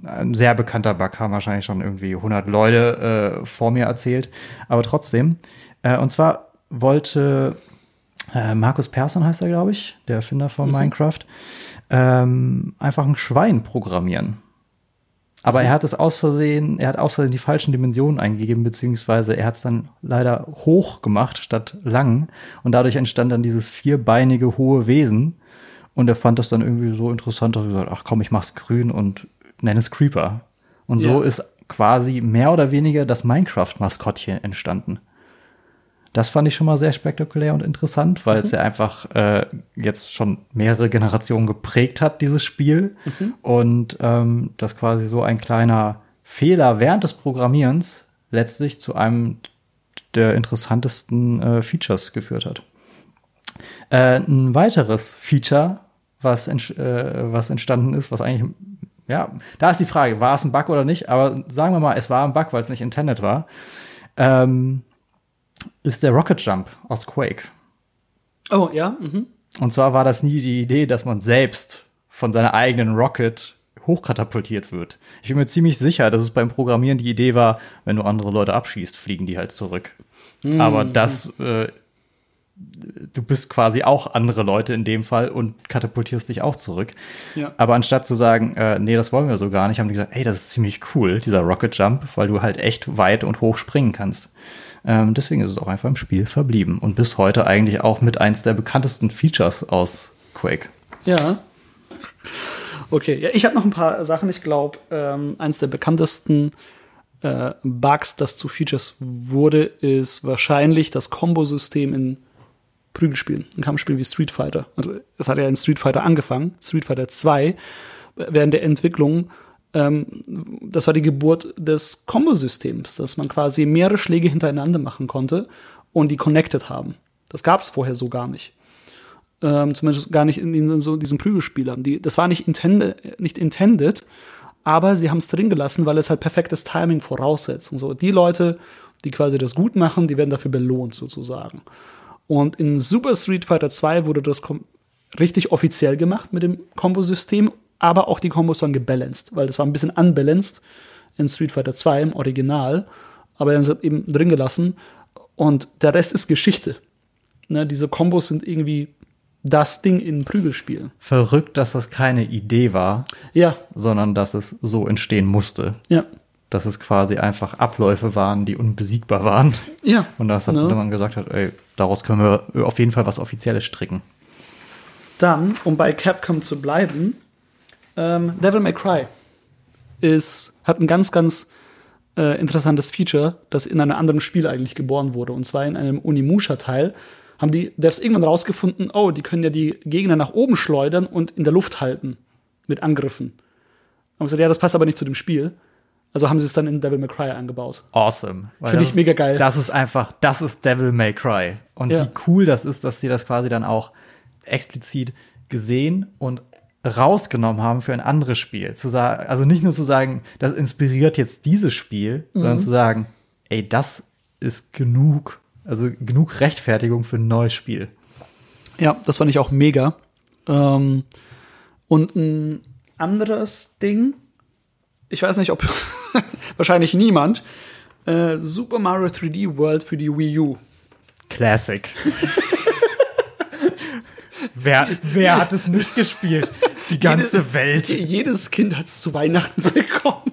[SPEAKER 1] Ein sehr bekannter Bug, haben wahrscheinlich schon irgendwie 100 Leute äh, vor mir erzählt. Aber trotzdem. Äh, und zwar wollte äh, Markus Persson heißt er, glaube ich, der Erfinder von Minecraft, ähm, einfach ein Schwein programmieren. Aber er hat es aus Versehen, er hat aus Versehen die falschen Dimensionen eingegeben, beziehungsweise er hat es dann leider hoch gemacht statt lang. Und dadurch entstand dann dieses vierbeinige hohe Wesen. Und er fand das dann irgendwie so interessant, dass er gesagt, ach komm, ich mach's grün und nenne es Creeper. Und so
[SPEAKER 2] Ja.
[SPEAKER 1] ist quasi mehr oder weniger das Minecraft-Maskottchen entstanden. Das fand ich schon mal sehr spektakulär und interessant, weil es ja einfach äh, jetzt schon mehrere Generationen geprägt hat, dieses Spiel. Und ähm, das quasi so ein kleiner Fehler während des Programmierens letztlich zu einem der interessantesten äh, Features geführt hat. Äh, ein weiteres Feature, was, äh, was entstanden ist, was eigentlich, ja, da ist die Frage, war es ein Bug oder nicht? Aber sagen wir mal, es war ein Bug, weil es nicht intended war. Ähm, ist der Rocket Jump aus Quake.
[SPEAKER 2] Oh, ja. Mhm.
[SPEAKER 1] Und zwar war das nie die Idee, dass man selbst von seiner eigenen Rocket hochkatapultiert wird. Ich bin mir ziemlich sicher, dass es beim Programmieren die Idee war, wenn du andere Leute abschießt, fliegen die halt zurück. Aber das, äh, du bist quasi auch andere Leute in dem Fall und katapultierst dich auch zurück.
[SPEAKER 2] Ja.
[SPEAKER 1] Aber anstatt zu sagen, äh, nee, das wollen wir so gar nicht, haben die gesagt, ey, das ist ziemlich cool, dieser Rocket Jump, weil du halt echt weit und hoch springen kannst. Ähm, deswegen ist es auch einfach im Spiel verblieben und bis heute eigentlich auch mit eins der bekanntesten Features aus Quake.
[SPEAKER 2] Ja. Okay, ja, ich habe noch ein paar Sachen. Ich glaube, ähm, eins der bekanntesten äh, Bugs, das zu Features wurde, ist wahrscheinlich das Kombosystem in Prügelspielen, in Kampfspielen wie Street Fighter. Also es hat ja in Street Fighter angefangen, Street Fighter 2, während der Entwicklung. Ähm, das war die Geburt des Kombosystems, dass man quasi mehrere Schläge hintereinander machen konnte und die connected haben. Das gab es vorher so gar nicht ähm, zumindest gar nicht in, in so diesen Prügelspielern. Die, das war nicht, intende, nicht intended, aber sie haben es drin gelassen, weil es halt perfektes Timing voraussetzt. Und so die Leute, die quasi das gut machen, die werden dafür belohnt sozusagen. Und in Super Street Fighter 2 wurde das richtig offiziell gemacht mit dem Kombosystem, aber auch die Kombos waren gebalanced, weil das war ein bisschen unbalanced in Street Fighter 2 im Original, aber dann sind eben drin gelassen und der Rest ist Geschichte. Ne, diese Kombos sind irgendwie das Ding in Prügelspielen.
[SPEAKER 1] Verrückt, dass das keine Idee war,
[SPEAKER 2] Ja,
[SPEAKER 1] sondern dass es so entstehen musste.
[SPEAKER 2] ja,
[SPEAKER 1] Dass es quasi einfach Abläufe waren, die unbesiegbar waren.
[SPEAKER 2] ja.
[SPEAKER 1] Und dass hat,
[SPEAKER 2] Ne?
[SPEAKER 1] man gesagt hat, ey, daraus können wir auf jeden Fall was Offizielles stricken.
[SPEAKER 2] Dann, um bei Capcom zu bleiben, ähm, Devil May Cry ist, hat ein ganz, ganz äh, interessantes Feature, das in einem anderen Spiel eigentlich geboren wurde. Und zwar in einem Unimusha-Teil haben die Devs irgendwann rausgefunden, oh, die können ja die Gegner nach oben schleudern und in der Luft halten mit Angriffen. Haben gesagt, ja, das passt aber nicht zu dem Spiel. Also haben sie es dann in Devil May Cry eingebaut.
[SPEAKER 1] Awesome.
[SPEAKER 2] Finde ich mega geil.
[SPEAKER 1] Das ist einfach, das ist Devil May Cry. Und
[SPEAKER 2] Ja.
[SPEAKER 1] wie cool das ist, dass sie das quasi dann auch explizit gesehen und rausgenommen haben für ein anderes Spiel. Zu sagen, also nicht nur zu sagen, das inspiriert jetzt dieses Spiel,
[SPEAKER 2] Mhm.
[SPEAKER 1] sondern zu sagen, ey, das ist genug, also genug Rechtfertigung für ein neues Spiel.
[SPEAKER 2] Ja, das fand ich auch mega. Ähm, und ein anderes Ding, ich weiß nicht, ob [LAUGHS] wahrscheinlich niemand, äh, Super Mario 3D World für die Wii U.
[SPEAKER 1] Classic. wer, wer hat es nicht gespielt? Die ganze
[SPEAKER 2] Jede-
[SPEAKER 1] Welt.
[SPEAKER 2] Jedes Kind hat es zu Weihnachten [LAUGHS] bekommen.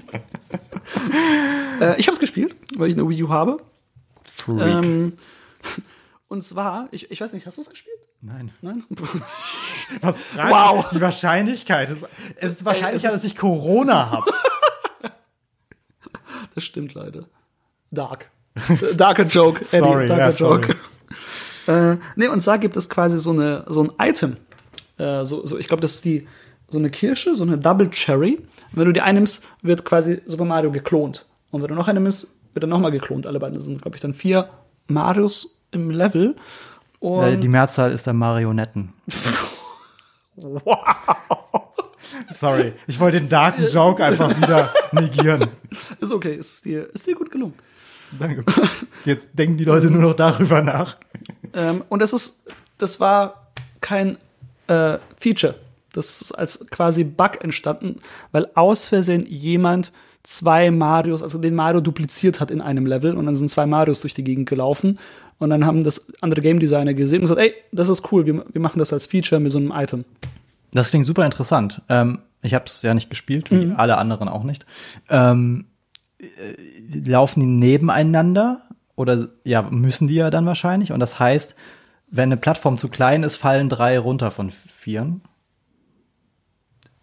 [SPEAKER 2] äh, ich habe es gespielt, weil ich eine Wii U habe.
[SPEAKER 1] Freak.
[SPEAKER 2] Ähm, und zwar, ich, ich weiß nicht, hast du es gespielt?
[SPEAKER 1] Nein.
[SPEAKER 2] Nein?
[SPEAKER 1] Was fragst
[SPEAKER 2] Wow.
[SPEAKER 1] du? Die Wahrscheinlichkeit ist, es ist wahrscheinlicher,
[SPEAKER 2] es ist-
[SPEAKER 1] dass ich Corona habe. [LAUGHS]
[SPEAKER 2] Das stimmt leider. Dark. Darker Joke, [LAUGHS] Eddie.
[SPEAKER 1] Sorry,
[SPEAKER 2] darker
[SPEAKER 1] ja, sorry.
[SPEAKER 2] Joke. [LAUGHS] Äh, nee, und zwar gibt es quasi so, eine, so ein Item. Äh, so, so, ich glaube, das ist die, so eine Kirsche, so eine Double Cherry. Und wenn du die einnimmst, wird quasi Super Mario geklont. Und wenn du noch eine nimmst, wird er nochmal geklont. Alle beiden sind, glaube ich, dann vier Marios im Level. Und
[SPEAKER 1] Äh, Die Mehrzahl ist dann Marionetten.
[SPEAKER 2] wow.
[SPEAKER 1] Sorry, ich wollte den darken Joke einfach wieder negieren. [LAUGHS]
[SPEAKER 2] Ist okay, ist dir, ist dir gut gelungen.
[SPEAKER 1] Danke. Jetzt denken die Leute nur noch darüber nach.
[SPEAKER 2] Ähm, und das ist, das war kein äh, Feature. Das ist als quasi Bug entstanden, weil aus Versehen jemand zwei Marios, also den Mario dupliziert hat in einem Level und dann sind zwei Marios durch die Gegend gelaufen und dann haben das andere Game Designer gesehen und gesagt, ey, das ist cool, wir, wir machen das als Feature mit so einem Item.
[SPEAKER 1] Das klingt super interessant. Ähm, ich habe es ja nicht gespielt, wie alle anderen auch nicht. Ähm, äh, laufen die nebeneinander oder ja müssen die ja dann wahrscheinlich? Und das heißt, wenn eine Plattform zu klein ist, fallen drei runter von vieren.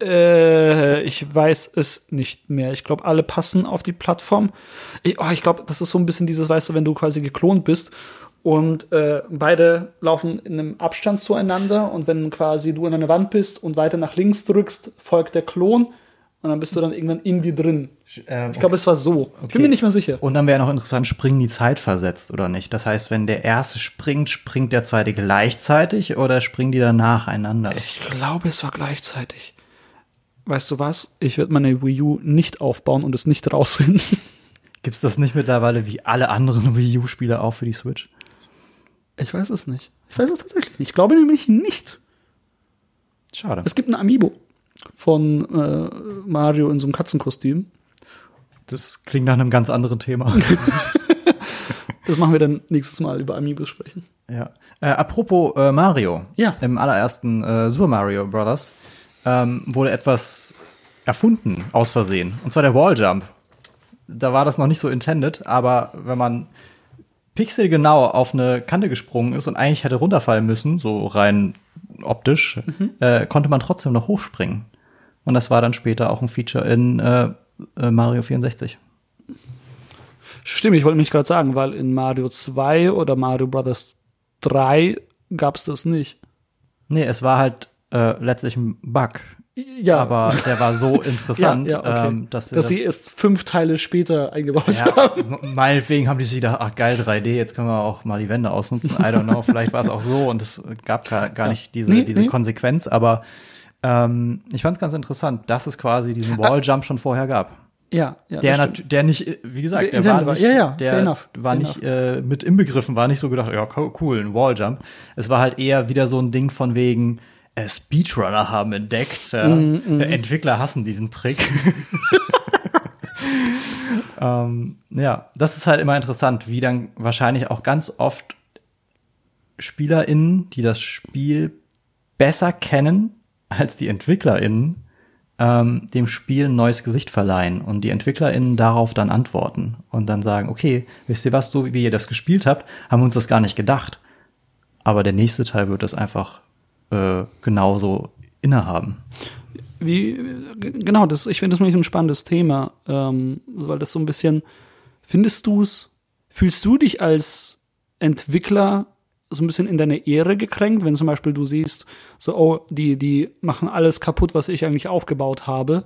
[SPEAKER 2] Äh, ich weiß es nicht mehr. Ich glaube, alle passen auf die Plattform. Ich, oh, ich glaube, das ist so ein bisschen dieses, weißt du, wenn du quasi geklont bist und äh, beide laufen in einem Abstand zueinander und wenn quasi du an einer Wand bist und weiter nach links drückst, folgt der Klon und dann bist du dann irgendwann in die drin.
[SPEAKER 1] Ähm,
[SPEAKER 2] Ich glaube, es war so. Bin mir nicht mehr sicher.
[SPEAKER 1] Und dann wäre noch interessant, springen die Zeit versetzt oder nicht? Das heißt, wenn der erste springt, springt der zweite gleichzeitig oder springen die dann nacheinander?
[SPEAKER 2] Ich glaube, es war gleichzeitig. Weißt du was? Ich werde meine Wii U nicht aufbauen und es nicht rausfinden.
[SPEAKER 1] Gibt's das nicht mittlerweile wie alle anderen Wii U-Spiele auch für die Switch?
[SPEAKER 2] Ich weiß es nicht. Ich weiß es tatsächlich nicht. Ich glaube nämlich nicht.
[SPEAKER 1] Schade.
[SPEAKER 2] Es gibt ein Amiibo von äh, Mario in so einem Katzenkostüm.
[SPEAKER 1] Das klingt nach einem ganz anderen Thema. [LAUGHS]
[SPEAKER 2] Das machen wir dann nächstes Mal über Amiibos sprechen.
[SPEAKER 1] ja. Äh, apropos äh, Mario.
[SPEAKER 2] Ja.
[SPEAKER 1] Im allerersten äh, Super Mario Bros. Ähm, wurde etwas erfunden aus Versehen. Und zwar der Walljump. Da war das noch nicht so intended, aber wenn man pixelgenau auf eine Kante gesprungen ist und eigentlich hätte runterfallen müssen, so rein optisch, äh, konnte man trotzdem noch hochspringen. Und das war dann später auch ein Feature in äh, äh, Mario 64.
[SPEAKER 2] Stimmt, ich wollte mich gerade sagen, weil in Mario 2 oder Mario Brothers 3 gab es das nicht.
[SPEAKER 1] Nee, es war halt äh, letztlich ein Bug.
[SPEAKER 2] Ja,
[SPEAKER 1] Aber der war so [LAUGHS] interessant,
[SPEAKER 2] ja, ja, okay.
[SPEAKER 1] ähm, dass, sie
[SPEAKER 2] dass
[SPEAKER 1] das,
[SPEAKER 2] sie erst fünf Teile später eingebaut
[SPEAKER 1] ja,
[SPEAKER 2] haben.
[SPEAKER 1] meinetwegen haben die sich gedacht, ach geil, 3D, jetzt können wir auch mal die Wände ausnutzen. I don't know, vielleicht war es auch so und es gab gar, gar nicht diese,
[SPEAKER 2] Nee,
[SPEAKER 1] diese
[SPEAKER 2] nee.
[SPEAKER 1] Konsequenz, aber ähm, ich fand es ganz interessant, dass es quasi diesen Walljump schon vorher gab.
[SPEAKER 2] Ja, ja.
[SPEAKER 1] der, der nicht, wie gesagt,
[SPEAKER 2] Der
[SPEAKER 1] der war nicht,
[SPEAKER 2] ja, ja,
[SPEAKER 1] der
[SPEAKER 2] enough,
[SPEAKER 1] war nicht äh, mit inbegriffen, war nicht so gedacht, ja, co- cool, ein Walljump. Es war halt eher wieder so ein Ding von wegen, äh, Speedrunner haben entdeckt.
[SPEAKER 2] Mhm,
[SPEAKER 1] Äh, Entwickler hassen diesen Trick. [LAUGHS] ähm, ja, das ist halt immer interessant, wie dann wahrscheinlich auch ganz oft SpielerInnen, die das Spiel besser kennen als die EntwicklerInnen, ähm, dem Spiel ein neues Gesicht verleihen und die EntwicklerInnen darauf dann antworten und dann sagen, okay, wisst ihr was, so wie ihr das gespielt habt, haben wir uns das gar nicht gedacht. Aber der nächste Teil wird das einfach äh, genauso innehaben.
[SPEAKER 2] Wie, äh, genau, das, ich finde das nämlich ein spannendes Thema, ähm, weil das so ein bisschen, findest du es, fühlst du dich als Entwickler so ein bisschen in deine Ehre gekränkt, wenn zum Beispiel du siehst, so, oh, die, die machen alles kaputt, was ich eigentlich aufgebaut habe,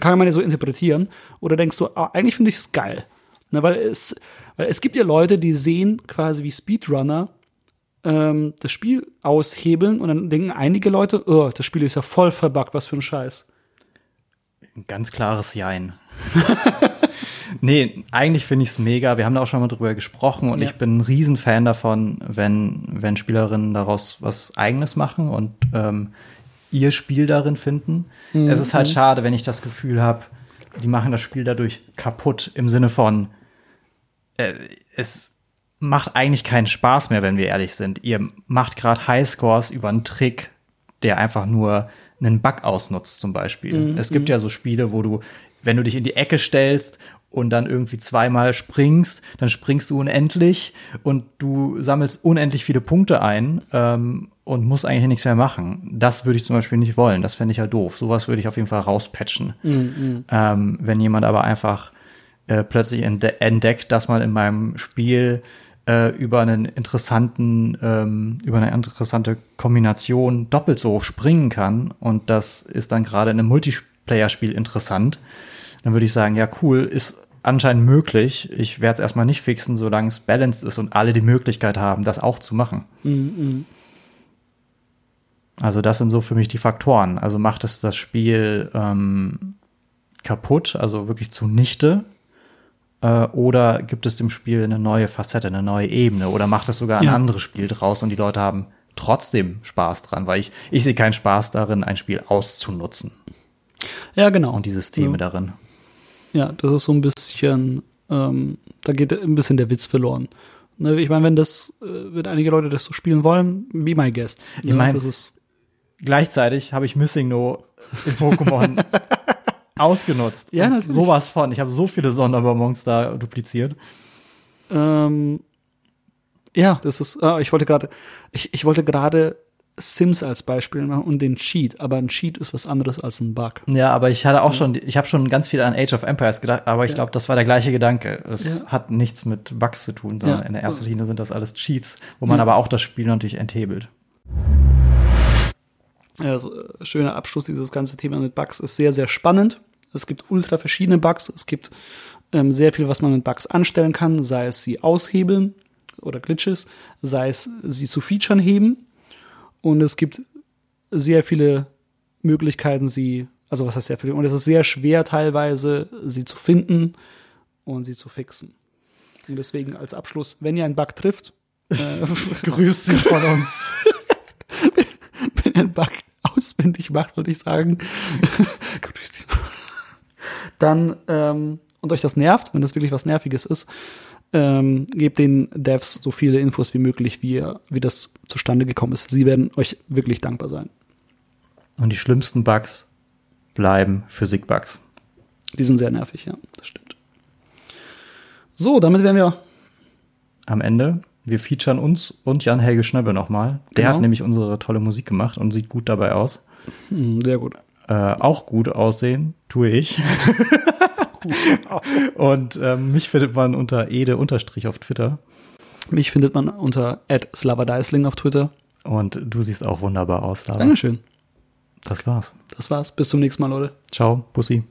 [SPEAKER 2] kann man ja so interpretieren, oder denkst du, ah, eigentlich finde ich es geil, ne, weil es, weil es gibt ja Leute, die sehen quasi wie Speedrunner ähm, das Spiel aushebeln und dann denken einige Leute, oh, das Spiel ist ja voll verbuggt, was für ein Scheiß.
[SPEAKER 1] Ein ganz klares Jein. [LAUGHS] nee, eigentlich finde ich es mega. Wir haben da auch schon mal drüber gesprochen und
[SPEAKER 2] Ja.
[SPEAKER 1] ich bin ein Riesenfan davon, wenn, wenn Spielerinnen daraus was Eigenes machen und ähm, ihr Spiel darin finden. Es ist halt schade, wenn ich das Gefühl habe, die machen das Spiel dadurch kaputt im Sinne von, äh, es macht eigentlich keinen Spaß mehr, wenn wir ehrlich sind. Ihr macht gerade Highscores über einen Trick, der einfach nur einen Bug ausnutzt, zum Beispiel. Es gibt ja so Spiele, wo du, wenn du dich in die Ecke stellst und dann irgendwie zweimal springst, dann springst du unendlich und du sammelst unendlich viele Punkte ein ähm, und musst eigentlich nichts mehr machen. Das würde ich zum Beispiel nicht wollen. Das fände ich ja doof. Sowas würde ich auf jeden Fall rauspatchen. Ähm, wenn jemand aber einfach äh, plötzlich entdeckt, dass man in meinem Spiel äh, über einen interessanten, ähm, über eine interessante Kombination doppelt so hoch springen kann und das ist dann gerade in einem Multiplayer-Spiel interessant, dann würde ich sagen, ja cool, ist anscheinend möglich. Ich werde es erstmal nicht fixen, solange es balanced ist und alle die Möglichkeit haben, das auch zu machen. Also das sind so für mich die Faktoren. Also macht es das Spiel ähm, kaputt, also wirklich zunichte? Äh, oder gibt es dem Spiel eine neue Facette, eine neue Ebene? Oder macht es sogar ein
[SPEAKER 2] Ja.
[SPEAKER 1] anderes Spiel draus und die Leute haben trotzdem Spaß dran? Weil ich, ich sehe keinen Spaß darin, ein Spiel auszunutzen
[SPEAKER 2] Ja, genau.
[SPEAKER 1] und die Systeme
[SPEAKER 2] ja.
[SPEAKER 1] darin.
[SPEAKER 2] Ja, das ist so ein bisschen, ähm, da geht ein bisschen der Witz verloren. Ne, ich meine, wenn das, äh, wenn einige Leute das so spielen wollen, be my guest.
[SPEAKER 1] Ich mein-
[SPEAKER 2] das ist,
[SPEAKER 1] Gleichzeitig habe ich Missing No in Pokémon [LAUGHS] ausgenutzt.
[SPEAKER 2] Ja,
[SPEAKER 1] Und
[SPEAKER 2] natürlich.
[SPEAKER 1] sowas von. Ich habe so viele Sonderbonbons da dupliziert.
[SPEAKER 2] ähm, ja, das ist, ah, ich wollte gerade, ich, ich wollte gerade Sims als Beispiel machen und den Cheat, aber ein Cheat ist was anderes als ein Bug.
[SPEAKER 1] Ja, aber ich hatte auch schon, ich habe schon ganz viel an Age of Empires gedacht, aber ich
[SPEAKER 2] Ja.
[SPEAKER 1] glaube, das war der gleiche Gedanke. Es
[SPEAKER 2] Ja.
[SPEAKER 1] hat nichts mit Bugs zu tun, sondern
[SPEAKER 2] Ja.
[SPEAKER 1] in der ersten Linie sind das alles Cheats, wo man
[SPEAKER 2] Ja.
[SPEAKER 1] aber auch das Spiel natürlich enthebelt.
[SPEAKER 2] Also, äh, schöner Abschluss dieses ganze Thema mit Bugs ist sehr, sehr spannend. Es gibt ultra verschiedene Bugs. Es gibt ähm, sehr viel, was man mit Bugs anstellen kann, sei es sie aushebeln oder Glitches, sei es sie zu Featuren heben. Und es gibt sehr viele Möglichkeiten, sie, also was heißt sehr viele, und es ist sehr schwer teilweise, sie zu finden und sie zu fixen. Und deswegen als Abschluss, wenn ihr einen Bug trifft, äh, [LAUGHS] [LAUGHS]
[SPEAKER 1] Grüß Sie von uns.
[SPEAKER 2] wenn ihr einen Bug auswendig macht, wollte ich sagen, [LAUGHS] grüß dich. Dann ähm, und euch das nervt, wenn das wirklich was Nerviges ist, ähm, gebt den Devs so viele Infos wie möglich, wie, wie das zustande gekommen ist. Sie werden euch wirklich dankbar sein.
[SPEAKER 1] Und die schlimmsten Bugs bleiben Physik-Bugs.
[SPEAKER 2] Die sind sehr nervig, ja, das stimmt. So, damit wären wir.
[SPEAKER 1] Am Ende, wir featuren uns und Jan-Helge Schnöbbe nochmal. Der
[SPEAKER 2] Genau.
[SPEAKER 1] hat nämlich unsere tolle Musik gemacht und sieht gut dabei aus.
[SPEAKER 2] Hm, sehr gut.
[SPEAKER 1] Äh, auch gut aussehen, tue ich. [LAUGHS] und ähm, mich findet man unter Ede unterstrich auf Twitter.
[SPEAKER 2] Mich findet man unter @slavadeisling auf Twitter.
[SPEAKER 1] Und du siehst auch wunderbar aus, Lara.
[SPEAKER 2] Dankeschön.
[SPEAKER 1] Das war's.
[SPEAKER 2] Das war's. Bis zum nächsten Mal, Leute.
[SPEAKER 1] Ciao, Bussi.